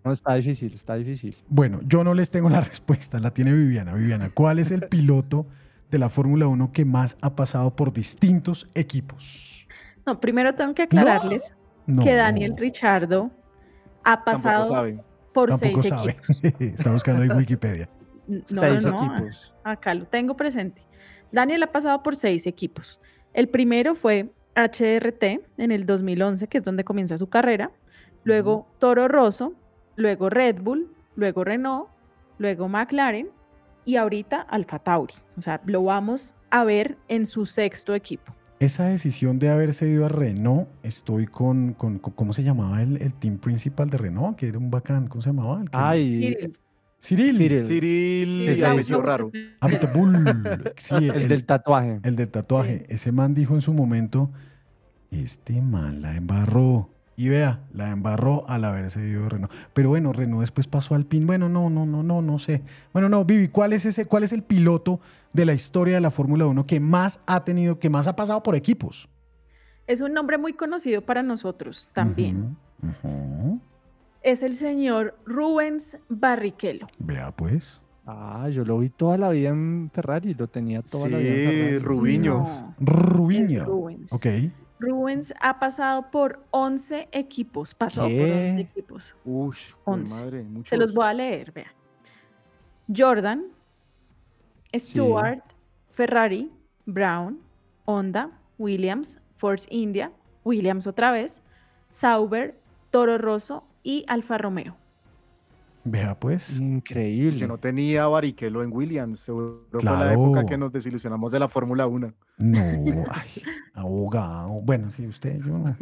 No, está difícil, está difícil. Bueno, yo no les tengo la respuesta, la tiene Viviana. Viviana, ¿cuál es el piloto de la Fórmula 1 que más ha pasado por distintos equipos? No, primero tengo que aclararles No. que Daniel Richardo ha pasado por Tampoco seis sabe. equipos. Está buscando en Wikipedia. No, Seis no, no, equipos. acá lo tengo presente. Daniel ha pasado por seis equipos. El primero fue HRT en el 2011, que es donde comienza su carrera. Luego Toro Rosso, luego Red Bull, luego Renault, luego McLaren y ahorita Alfa Tauri. O sea, lo vamos a ver en su sexto equipo. Esa decisión de haberse ido a Renault, estoy con, con- con- ¿cómo se llamaba el, el team principal de Renault? Que era un bacán, ¿cómo se llamaba? El que- Ay, Cyril. Cyril. Cyril. Cyril Ese y apellido es. raro. Abiteboul. Sí, el del tatuaje. El del tatuaje. Ese man dijo en su momento, este man la embarró. Y vea, la embarró al haberse ido Renault. Pero bueno, Renault después pasó al PIN. Bueno, no, no, no, no, no sé. Bueno, no, Vivi, ¿cuál es ese, cuál es el piloto de la historia de la Fórmula 1 que más ha tenido, que más ha pasado por equipos? Es un nombre muy conocido para nosotros también. Es el señor Rubens Barrichello. Vea pues. Ah, yo lo vi toda la vida en Ferrari, lo tenía toda la vida en Sí, Ferrari. Rubiño. No, Rubiño. es Rubens. Ok. Rubens ha pasado por 11 equipos. Pasó por ¿Qué? 11 equipos. Jue 11. madre, Se muchos. los voy a leer, vea. Jordan, Stewart, Ferrari, Brown, Honda, Williams, Force India, Williams otra vez, Sauber, Toro Rosso y Alfa Romeo. Vea pues. Increíble. Que no tenía Barrichello en Williams. Seguro fue la Claro. época que nos desilusionamos de la Fórmula 1. No, ay, abogado. Bueno, sí, usted, yo no.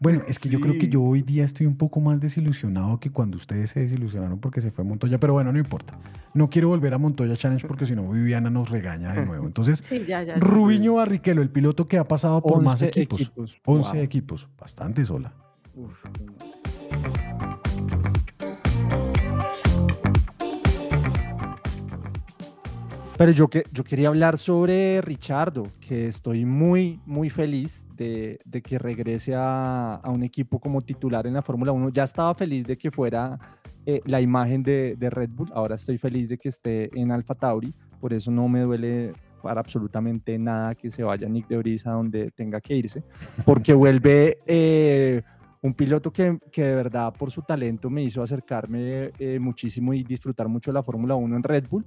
Bueno, es que yo creo que Sí. yo hoy día estoy un poco más desilusionado que cuando ustedes se desilusionaron porque se fue Montoya, pero bueno, no importa. No quiero volver a Montoya Challenge porque si no Viviana nos regaña de nuevo. Entonces, Sí, ya, ya. Rubiño Barrichello, el piloto que ha pasado por más 11 equipos. equipos. 11 Wow. equipos, bastante sola. Uf, Pero yo, que, yo quería hablar sobre Richardo, que estoy muy, muy feliz de, de que regrese a, a un equipo como titular en la Fórmula 1. Ya estaba feliz de que fuera eh, la imagen de, de Red Bull, ahora estoy feliz de que esté en Alfa Tauri, por eso no me duele para absolutamente nada que se vaya Nick de Vries a donde tenga que irse, porque vuelve eh, un piloto que, que de verdad por su talento me hizo acercarme eh, muchísimo y disfrutar mucho de la Fórmula 1 en Red Bull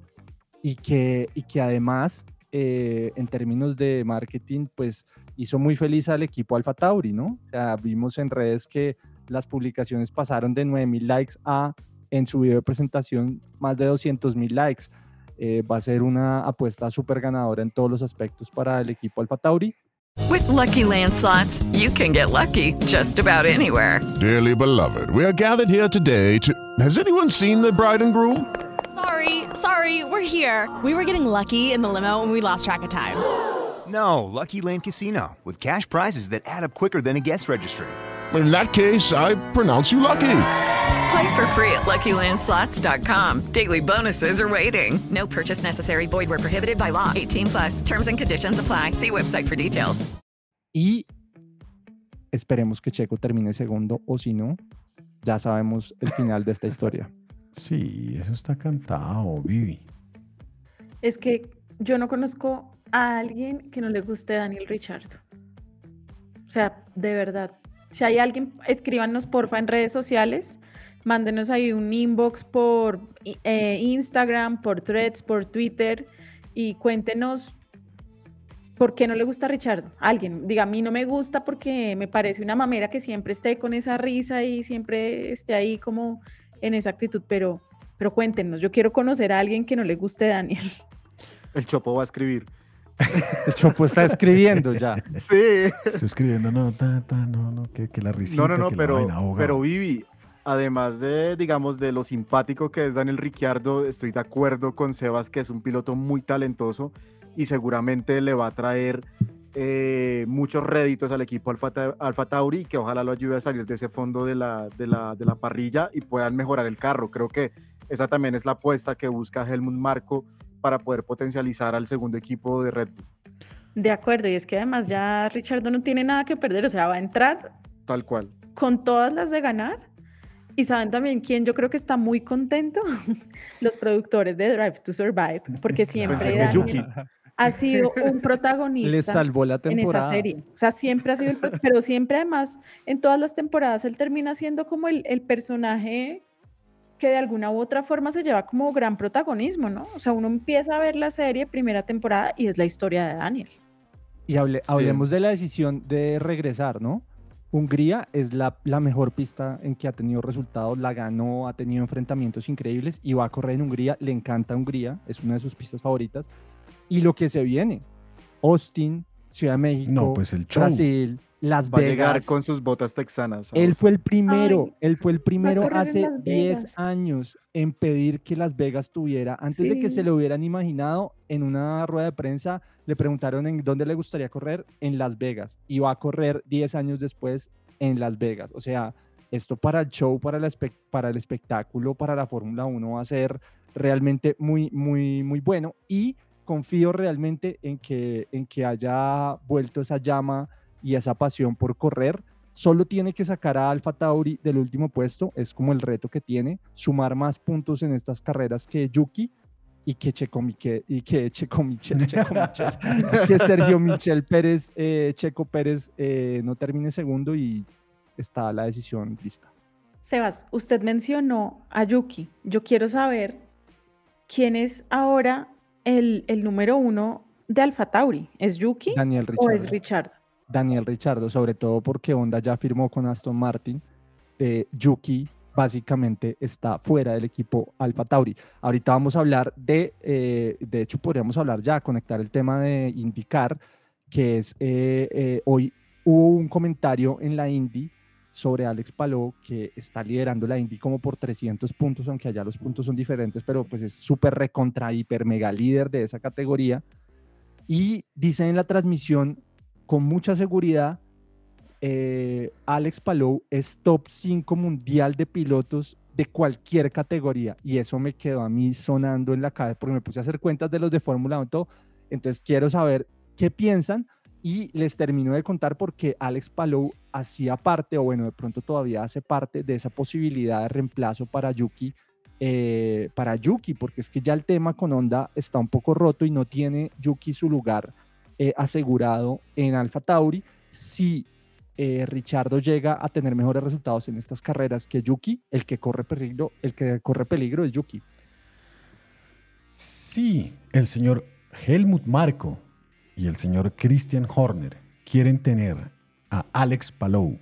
y que, y que además eh, en términos de marketing pues hizo muy feliz al equipo Alfa Tauri, ¿no? O sea, vimos en redes que las publicaciones pasaron de 9000 likes a en su video de presentación más de 200 mil likes. Eh, va a ser una apuesta súper ganadora en todos los aspectos para el equipo Alfa Tauri. With Lucky Land slots, you can get lucky just about anywhere. Dearly beloved, we are gathered here today to. Has anyone seen the bride and groom? Sorry, sorry, we're here. We were getting lucky in the limo and we lost track of time. No, Lucky Land Casino, with cash prizes that add up quicker than a guest registry. In that case, I pronounce you lucky. Play for free at LuckyLandSlots.com. Daily bonuses are waiting. No purchase necessary. Void were prohibited by law. 18 plus. Terms and conditions apply. See website for details. Y esperemos que Checo termine segundo o si no, ya sabemos el final de esta historia. Sí, eso está cantado, Vivi. Es que yo no conozco a alguien que no le guste Daniel Richardo. O sea, de verdad. Si hay alguien, escríbanos porfa en redes sociales. Mándenos ahí un inbox por eh, Instagram, por Threads, por Twitter y cuéntenos por qué no le gusta a Richardo. Alguien, diga, a mí no me gusta porque me parece una mamera que siempre esté con esa risa y siempre esté ahí como en esa actitud, pero, pero cuéntenos. Yo quiero conocer a alguien que no le guste Daniel. El Chopo va a escribir. El Chopo está escribiendo ya. Sí. Estoy escribiendo, no, ta, ta, no, no, que, que la risita, No, no, no, que pero, pero Vivi, además de, digamos, de lo simpático que es Daniel Ricciardo, estoy de acuerdo con Sebas que es un piloto muy talentoso y seguramente le va a traer eh, muchos réditos al equipo Alfa, Ta- Alfa Tauri que ojalá lo ayude a salir de ese fondo de la, de, la, de la parrilla y puedan mejorar el carro. Creo que esa también es la apuesta que busca Helmut Marco para poder potencializar al segundo equipo de Red Bull, De acuerdo, y es que además ya Richardo no tiene nada que perder, o sea, va a entrar tal cual. con todas las de ganar. Y saben también quién yo creo que está muy contento, los productores de Drive to Survive, porque siempre Daniel. Ha sido un protagonista Le salvó la en esa temporada. serie. O sea, siempre ha sido, el pero siempre además en todas las temporadas él termina siendo como el, el personaje que de alguna u otra forma se lleva como gran protagonismo, ¿no? O sea, uno empieza a ver la serie primera temporada y es la historia de Daniel. Y hable- hablemos de la decisión de regresar, ¿no? Hungría es la, la mejor pista en que ha tenido resultados, la ganó, ha tenido enfrentamientos increíbles y va a correr en Hungría, le encanta Hungría, es una de sus pistas favoritas. Y lo que se viene, Austin, Ciudad de México, No, pues el show. Brasil, Las Va a llegar Vegas. con sus botas texanas. Él fue el primero, Ay, él fue el primero hace Las 10 Vegas. años en pedir que Las Vegas tuviera, antes de que se Sí. lo hubieran imaginado, en una rueda de prensa le preguntaron en dónde le gustaría correr, en Las Vegas, y va a correr 10 años después en Las Vegas. O sea, esto para el show, para el, para el espectáculo, para la Fórmula 1 va a ser realmente muy, muy, muy bueno y confío realmente en que, en que haya vuelto esa llama y esa pasión por correr. Solo tiene que sacar a Alfa Tauri del último puesto, es como el reto que tiene, sumar más puntos en estas carreras que Yuki y que Checo, Miquel, y que Checo Michel, Checo Michel, que Sergio Michel Pérez, eh, Checo Pérez eh, no termine segundo y está la decisión lista. Sebas, usted mencionó a Yuki. Yo quiero saber quién es ahora el, el número uno de Alfa Tauri. ¿Es Yuki Daniel o es Richard? Daniel Richardo, sobre todo porque Honda ya firmó con Aston Martin. Eh, Yuki básicamente está fuera del equipo Alfa Tauri. Ahorita vamos a hablar de, eh, de hecho podríamos hablar ya, conectar el tema de indicar, que es, eh, hoy hubo un comentario en la Indy sobre Alex Palou, que está liderando la Indy como por 300 puntos, aunque allá los puntos son diferentes, pero pues es súper recontra, hiper, mega líder de esa categoría. Y dice en la transmisión con mucha seguridad, eh, Alex Palou es top 5 mundial de pilotos de cualquier categoría. Y eso me quedó a mí sonando en la cabeza porque me puse a hacer cuentas de los de Fórmula 1. Entonces quiero saber qué piensan y les termino de contar porque Alex Palou hacía parte, o bueno, de pronto todavía hace parte de esa posibilidad de reemplazo para Yuki, eh, para Yuki, porque es que ya el tema con Honda está un poco roto y no tiene Yuki su lugar eh, asegurado en Alfa Tauri. Si eh, Richardo llega a tener mejores resultados en estas carreras que Yuki, el que corre peligro, el que corre peligro es Yuki. Sí, el señor Helmut Marco y el señor Christian Horner quieren tener a Alex Palou,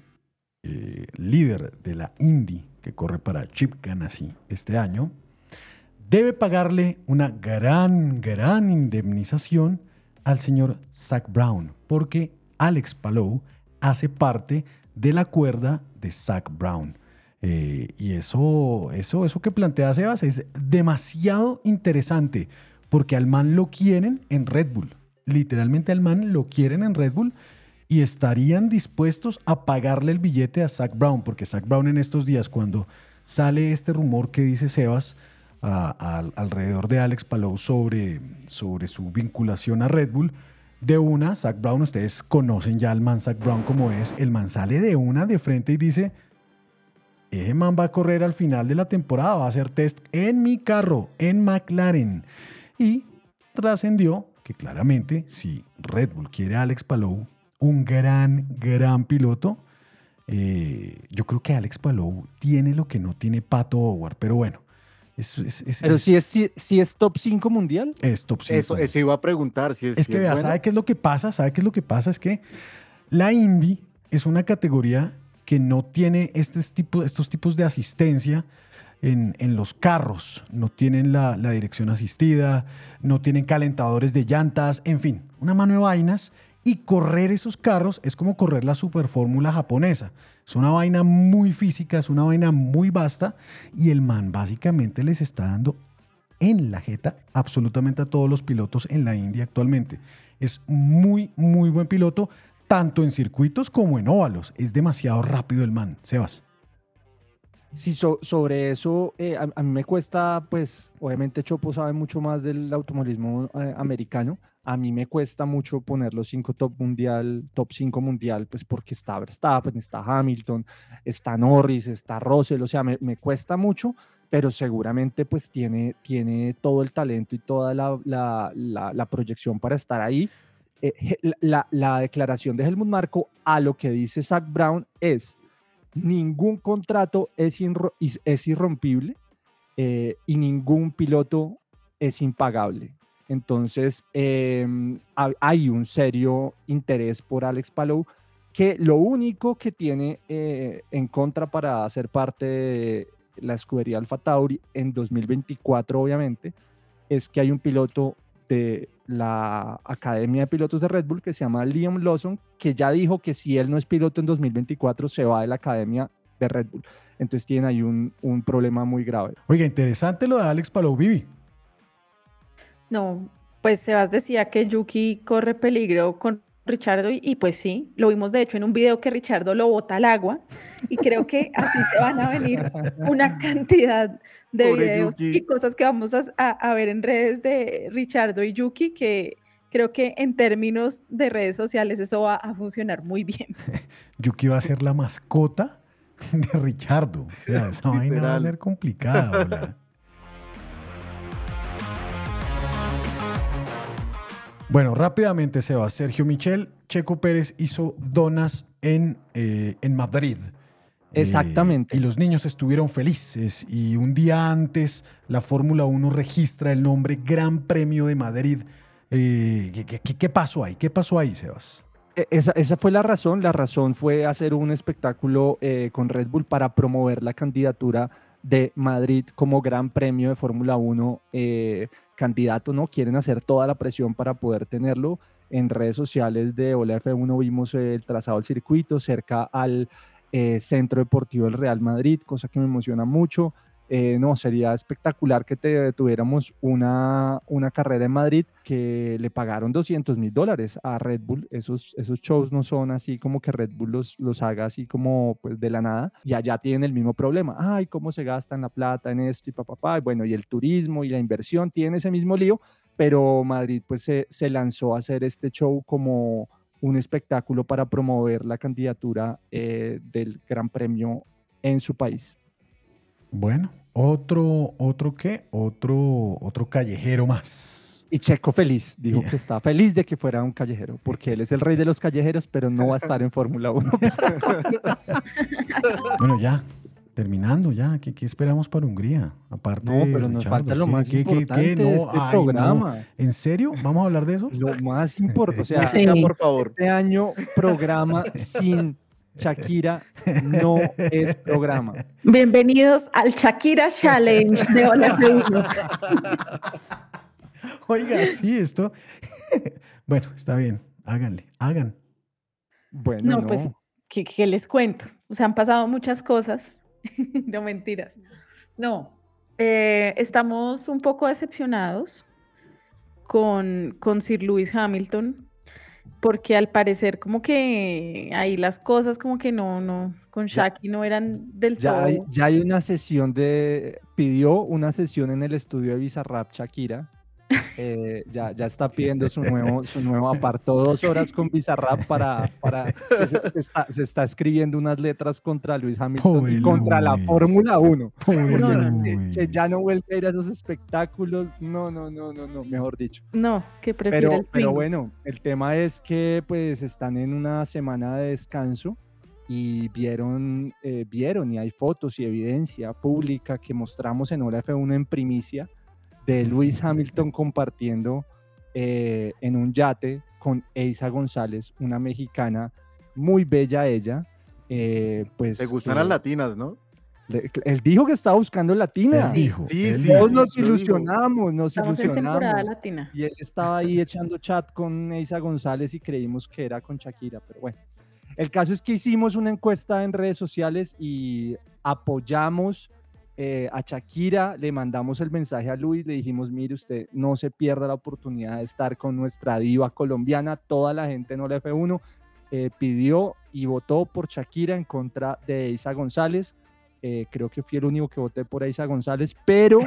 eh, líder de la Indy que corre para Chip Ganassi este año, debe pagarle una gran, gran indemnización al señor Zach Brown, porque Alex Palou hace parte de la cuerda de Zach Brown. Eh, y eso, eso, eso que plantea Sebas es demasiado interesante, porque al man lo quieren en Red Bull literalmente al man lo quieren en Red Bull y estarían dispuestos a pagarle el billete a Zach Brown, porque Zach Brown en estos días, cuando sale este rumor que dice Sebas alrededor de Alex Palou sobre, sobre su vinculación a Red Bull, de una, Zach Brown, ustedes conocen ya al man Zach Brown como es, el man sale de una de frente y dice, ese man va a correr al final de la temporada, va a hacer test en mi carro, en McLaren. Y trascendió que claramente si Red Bull quiere a Alex Palou, un gran, gran piloto, eh, yo creo que Alex Palou tiene lo que no tiene Pato Howard, pero bueno. pero si, es, si, es top 5 mundial. Es top 5. Eso, iba a preguntar. Si es, es que vea, ¿sabe qué es lo que pasa? ¿Sabe qué es lo que pasa? Es que la Indy es una categoría que no tiene este tipo, estos tipos de asistencia en, los carros, no tienen la, dirección asistida, no tienen calentadores de llantas, en fin, una mano de vainas. Y correr esos carros es como correr la super fórmula japonesa. Es una vaina muy física, es una vaina muy vasta y el man básicamente les está dando en la jeta absolutamente a todos los pilotos en la India actualmente. Es muy, muy buen piloto, tanto en circuitos como en óvalos. Es demasiado rápido el man, Sebas. Sí, sobre eso, eh, a, mí me cuesta, pues, obviamente Chopo sabe mucho más del automovilismo eh, americano. A mí me cuesta mucho poner los cinco top mundial, top 5 mundial, pues porque está Verstappen, está Hamilton, está Norris, está Russell, o sea, me, me cuesta mucho, pero seguramente pues tiene, tiene todo el talento y toda la, la, la, proyección para estar ahí. Eh, la, la declaración de Helmut Marco a lo que dice Zach Brown es, ningún contrato es, irrompible eh, y ningún piloto es impagable. Entonces, em, hay un serio interés por Alex Palou, que lo único que tiene eh, en contra para ser parte de la escudería Alfa Tauri en 2024, obviamente, es que hay un piloto de la Academia de Pilotos de Red Bull que se llama Liam Lawson, que ya dijo que si él no es piloto en 2024 se va de la Academia de Red Bull. Entonces tiene ahí un, un problema muy grave. Oiga, interesante lo de Alex Palou Vivi. No, pues Sebas decía que Yuki corre peligro con Richardo y, y pues sí, lo vimos de hecho en un video que Richardo lo bota al agua y creo que así se van a venir una cantidad de Pobre videos Yuki. y cosas que vamos a, a- a ver en redes de Richardo y Yuki que creo que en términos de redes sociales eso va a funcionar muy bien. Yuki va a ser la mascota de Richardo. O sea, esa vaina va a ser complicada. hola. Bueno, rápidamente, Sebas. Sergio Michel, Checo Pérez hizo donas en, eh, en Madrid. Eh, Exactamente. y los niños estuvieron felices. Y un día antes, la Fórmula 1 registra el nombre Gran Premio de Madrid. Eh, ¿qué, qué- qué pasó ahí? ¿Qué pasó ahí, Sebas? E- Esa, esa fue la razón. La razón fue hacer un espectáculo con Red Bull para promover la candidatura de Madrid como Gran Premio de Fórmula 1 eh, candidato, ¿no? Quieren hacer toda la presión para poder tenerlo. En redes sociales de Hola F1 vimos el trazado del circuito cerca al eh, Centro Deportivo del Real Madrid, cosa que me emociona mucho. Eh, no, sería espectacular que tuviéramos una, una carrera en Madrid que le pagaron 200 mil dólares a Red Bull. Esos, esos shows no son así como que Red Bull los, los haga así como pues de la nada. Y allá tienen el mismo problema. Ay, cómo se gastan la plata en esto y papá, papá. Bueno, y el turismo y la inversión tienen ese mismo lío, pero Madrid pues se, se lanzó a hacer este show como un espectáculo para promover la candidatura eh, del Gran Premio en su país. Bueno, otro, otro qué? Otro, otro callejero más. Y Checo feliz, dijo que está feliz de que fuera un callejero, porque él es el rey de los callejeros, pero no va a estar en Fórmula 1. Bueno, ya, terminando ya. ¿Qué, qué esperamos para Hungría? Aparte No, pero nos Richardo, falta lo ¿qué- más qué- qué- qué? importante de No, este ay, no. programa. ¿En serio? ¿Vamos a hablar de eso? Lo más importante, o sea, Sí. por favor. este año programa sin Shakira no es programa. Bienvenidos al Shakira Challenge de Hola F1. Oiga, sí, esto. bueno, está bien. Háganle, hagan. Bueno, No, no, pues, ¿qué, qué les cuento? O sea, han pasado muchas cosas. no mentiras. No, eh, estamos un poco decepcionados con, con Sir Lewis Hamilton, porque al parecer como que ahí las cosas como que no, no, con Ya- Shaki no eran del ya todo. hay, ya hay una sesión de, pidió una sesión en el estudio de Bizarrap Shakira. Eh, ya, ya está pidiendo su nuevo, su nuevo apartó dos horas con Bizarrap para, para se, se está, se está escribiendo unas letras contra Luis Hamilton Pobre y contra la Luis. Fórmula 1. Pobre No, no, que, que ya no vuelve a ir a esos espectáculos. No, no, no, no, no, mejor dicho. No, que prefiere Pero, el pero bueno, el tema es que pues están en una semana de descanso y vieron, eh, vieron y hay fotos y evidencia pública que mostramos en Hora F1 en primicia de Luis Hamilton compartiendo eh, en un yate con Eisa González, una mexicana muy bella ella. eh, pues Te gustan eh, las latinas, ¿no? le- él dijo que estaba buscando latina. Él dijo. Sí, sí, dijo. Todos sí, nos ilusionamos, nos Estamos en temporada ilusionamos. latina. Y él estaba ahí echando chat con Eisa González y creímos que era con Shakira, pero bueno. El caso es que hicimos una encuesta en redes sociales y apoyamos eh, a Shakira, le mandamos el mensaje a Luis, le dijimos, mire usted, no se pierda la oportunidad de estar con nuestra diva colombiana, toda la gente en Ola F1 eh, pidió y votó por Shakira en contra de Eisa González. Eh, creo que fui el único que voté por Eisa González, pero,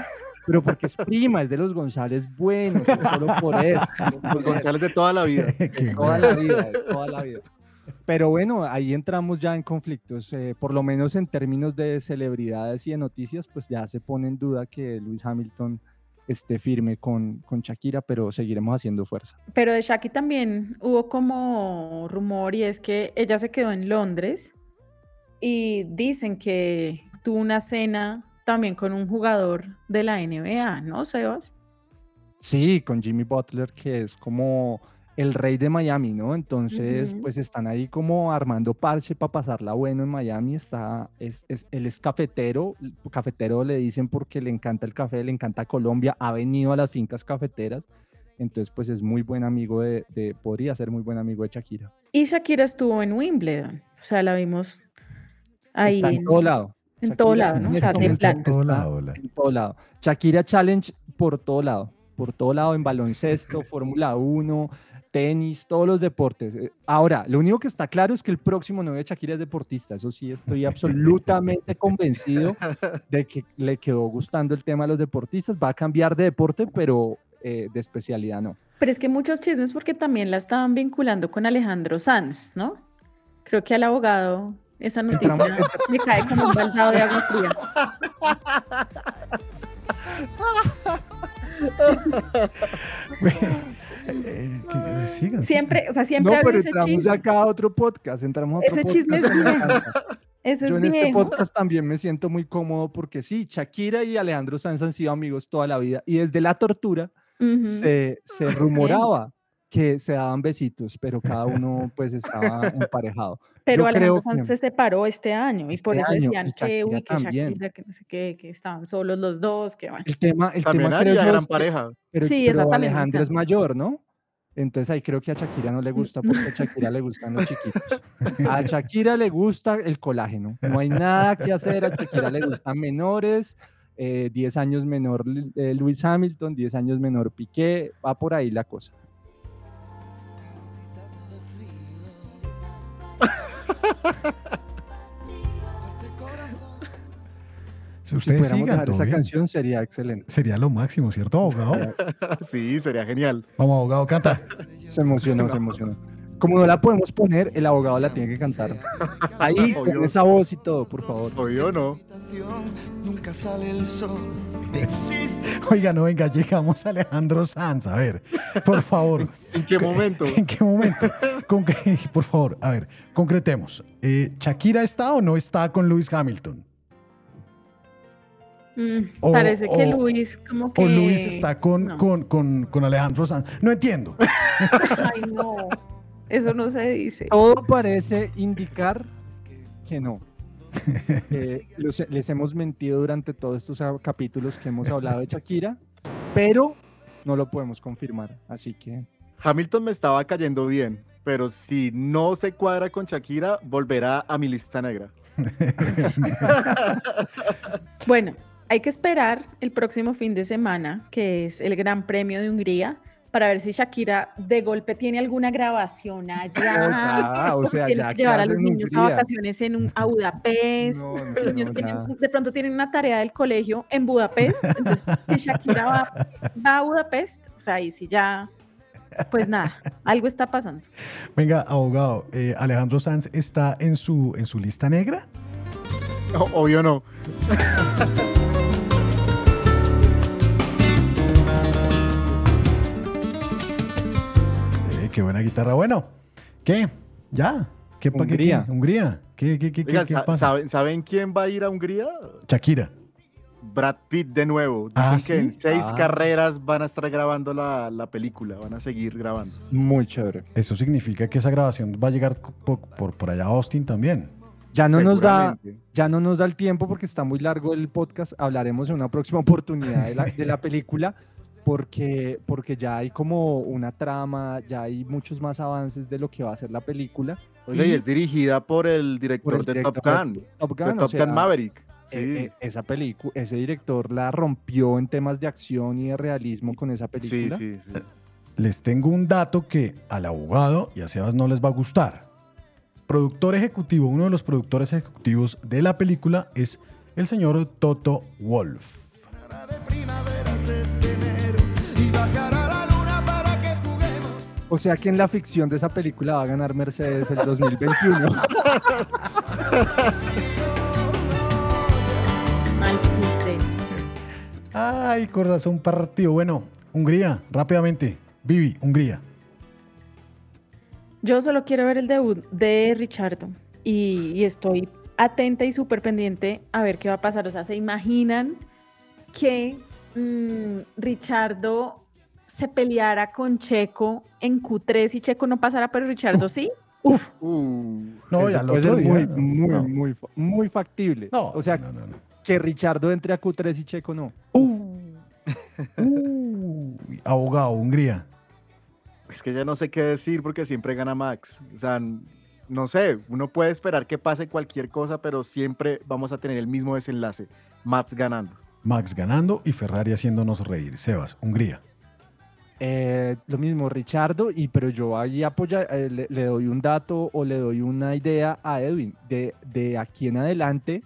pero porque es prima, es de los González buenos, es solo por eso. Los González de toda la vida. De toda la vida, de toda la vida. Pero bueno, ahí entramos ya en conflictos, eh, por lo menos en términos de celebridades y de noticias, pues ya se pone en duda que Luis Hamilton esté firme con, con Shakira, pero seguiremos haciendo fuerza. Pero de Shaki también hubo como rumor y es que ella se quedó en Londres y dicen que tuvo una cena también con un jugador de la NBA, ¿no, Sebas? Sí, con Jimmy Butler, que es como el rey de Miami, ¿no? Entonces, Ujú. pues están ahí como armando parche para pasarla bueno en Miami. Está, es, es- él es cafetero, cafetero le dicen porque le encanta el café, le encanta Colombia, ha venido a las fincas cafeteras. Entonces, pues es muy buen amigo de, de- podría ser muy buen amigo de Shakira. Y Shakira estuvo en Wimbledon, o sea, la vimos ahí Está en todo lado. en todo lado, ¿no? O en sea, de plan. En todo lado, la- en todo lado. Shakira Challenge por todo lado, por todo lado en baloncesto, Fórmula 1, tenis, todos los deportes. Eh, Ahora, lo único que está claro es que el próximo novio de Shakira es deportista. Eso sí, estoy absolutamente convencido de que le quedó gustando el tema de los deportistas. Va a cambiar de deporte, pero eh, de especialidad no. Pero es que muchos chismes porque también la estaban vinculando con Alejandro Sanz, ¿no? Creo que al abogado esa noticia me cae como un baldado de agua fría. Eh, que sigan. Siempre, o sea, siempre no, había pero ese entramos chisme. acá a otro podcast. Entramos a otro Ese chisme es viejo. Eso Yo es en este podcast también me siento muy cómodo porque sí, Shakira y Alejandro Sanz han sido amigos toda la vida y desde la tortura se, se rumoraba que se daban besitos, pero cada uno pues estaba emparejado. Pero Yo Alejandro Sanz que- se separó este año y por Este eso año, decían que, uy, que también. Shakira, que no sé qué, que estaban solos los dos, que bueno. El tema, el También tema creo gran es que- pareja. Pero, Sí, pero Alejandro es mayor, ¿no? Entonces ahí creo que a Shakira no le gusta porque a Shakira le gustan los chiquitos. A Shakira le gusta el colágeno. No hay nada que hacer. A Shakira le gustan menores. eh, 10 años menor eh, Lewis Hamilton, 10 años menor Piqué. Va por ahí la cosa. Si Si ustedes pudiéramos sigan, esa bien. canción sería excelente. Sería lo máximo, ¿cierto, abogado? sí, sería genial. Vamos, abogado, canta. Se emocionó, se emocionó. Como no la podemos poner, el abogado la tiene que cantar. Ahí, con esa voz y todo, por favor. Obvio no. Nunca sale el sol. Existe. Oiga, no, venga, llegamos a Alejandro Sanz. A ver, por favor. ¿En qué momento? ¿En qué momento? Por favor, a ver, concretemos. Eh, ¿Shakira está o no está con Lewis Hamilton? Mm, O- parece que o- Luis como que... ¿O Luis está con, no. con, con, con Alejandro Sanz? No entiendo. Ay, no. Eso no se dice. Todo parece indicar que no. Eh, los- les hemos mentido durante todos estos capítulos que hemos hablado de Shakira, pero no lo podemos confirmar. Así que Hamilton me estaba cayendo bien, pero si no se cuadra con Shakira, volverá a mi lista negra. Bueno, hay que esperar el próximo fin de semana, que es el Gran Premio de Hungría, para ver si Shakira de golpe tiene alguna grabación allá. ya, o sea, tiene ya, que ¿qué llevar a los niños a vacaciones en un, a Budapest. No, no, los niños no, tienen- de pronto tienen una tarea del colegio en Budapest. Entonces, si Shakira va, va a Budapest, o sea, ahí sí ya, pues nada, algo está pasando. Venga, abogado, eh, ¿Alejandro Sanz está en su, en su lista negra? O- obvio no. Qué buena guitarra. Bueno, ¿qué? ¿Ya? ¿Qué, Hungría. qué? ¿Hungría? ¿Qué, qué, qué, Oigan, qué sa- pasa? ¿saben, saben quién va a ir a Hungría? Shakira. Brad Pitt de nuevo. Dicen ¿Ah, que en seis Ah. carreras van a estar grabando la, la película, van a seguir grabando. muy chévere. Eso significa que esa grabación va a llegar por, por, por allá a Austin también. Ya no nos da, ya no nos da el tiempo porque está muy largo el podcast. Hablaremos en una próxima oportunidad de la, de la película porque, porque ya hay como una trama, ya hay muchos más avances de lo que va a ser la película. Oye, y es dirigida por el director el de Top Gun, Top de Gun, Top sea, Gun Maverick. Sí. eh, eh, esa película, ese director la rompió en temas de acción y de realismo con esa sí, película. sí, sí. Les tengo un dato que al abogado y a Sebas no les va a gustar. Productor ejecutivo, uno de los productores ejecutivos de la película es el señor Toto Wolf. La luna para que juguemos. O sea que en la ficción de esa película va a ganar Mercedes el 2021. Mal chiste. Ay, corazón partido. Bueno, Hungría, rápidamente. Vivi, Hungría. Yo solo quiero ver el debut de Richardo y, y estoy atenta y súper pendiente a ver qué va a pasar. O sea, ¿se imaginan que mm, Richardo se peleara con Checo en Q3 y Checo no pasara, pero Richardo sí? Uf, Uh, No, ya puede otro día. muy, no, muy, no. muy, fa- muy factible. No, o sea, no, no, no. que Richardo entre a Q3 y Checo no. Uh, abogado, Hungría. es que ya no sé qué decir porque siempre gana Max. O sea, no sé, uno puede esperar que pase cualquier cosa, pero siempre vamos a tener el mismo desenlace. Max ganando. Max ganando y Ferrari haciéndonos reír. Sebas, Hungría. Eh, lo mismo, Richardo, y pero yo ahí apoya, eh, le, le doy un dato o le doy una idea a Edwin. De, de aquí en adelante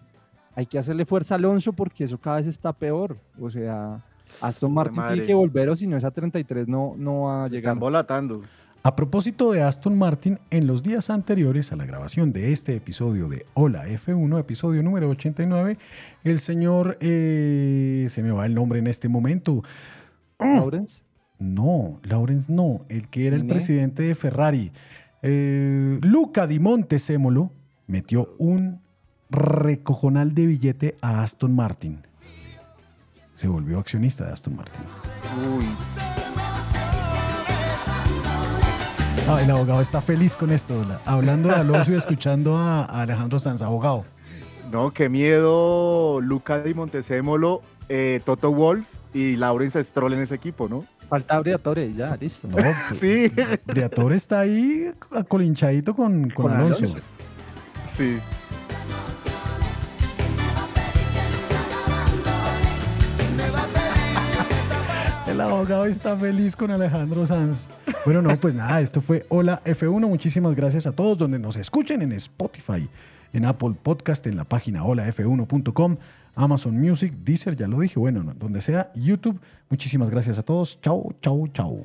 hay que hacerle fuerza a Alonso porque eso cada vez está peor. O sea, Aston Martin madre. tiene que volver o si no es a 33 no, no va a Se llegar. están volatando. A propósito de Aston Martin, en los días anteriores a la grabación de este episodio de Hola F1, episodio número 89, el señor, eh, se me va el nombre en este momento. Lawrence. No, Lawrence no, el que era el presidente de Ferrari. Eh, Luca Di Montesemolo metió un recojonal de billete a Aston Martin. Se volvió accionista de Aston Martin. Uy. Ah, el abogado está feliz con esto. la- Hablando de Alonso y escuchando a, a Alejandro Sanz, abogado. No, qué miedo Luca Di Montesémolo, eh, Toto Wolf y Lawrence Stroll en ese equipo, ¿no? Falta Briatore, ya, listo. No, pues, Sí. Briatore está ahí acolinchadito con, con Con Alonso. Alonso. Sí. El abogado está feliz con Alejandro Sanz. Bueno, no, pues nada, esto fue Hola F1. Muchísimas gracias a todos donde nos escuchen en Spotify, en Apple Podcast, en la página holaf1.com, Amazon Music, Deezer, ya lo dije, bueno, no, donde sea, YouTube. Muchísimas gracias a todos. Chau, chau, chau.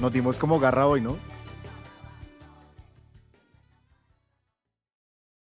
Nos dimos como garra hoy, ¿no?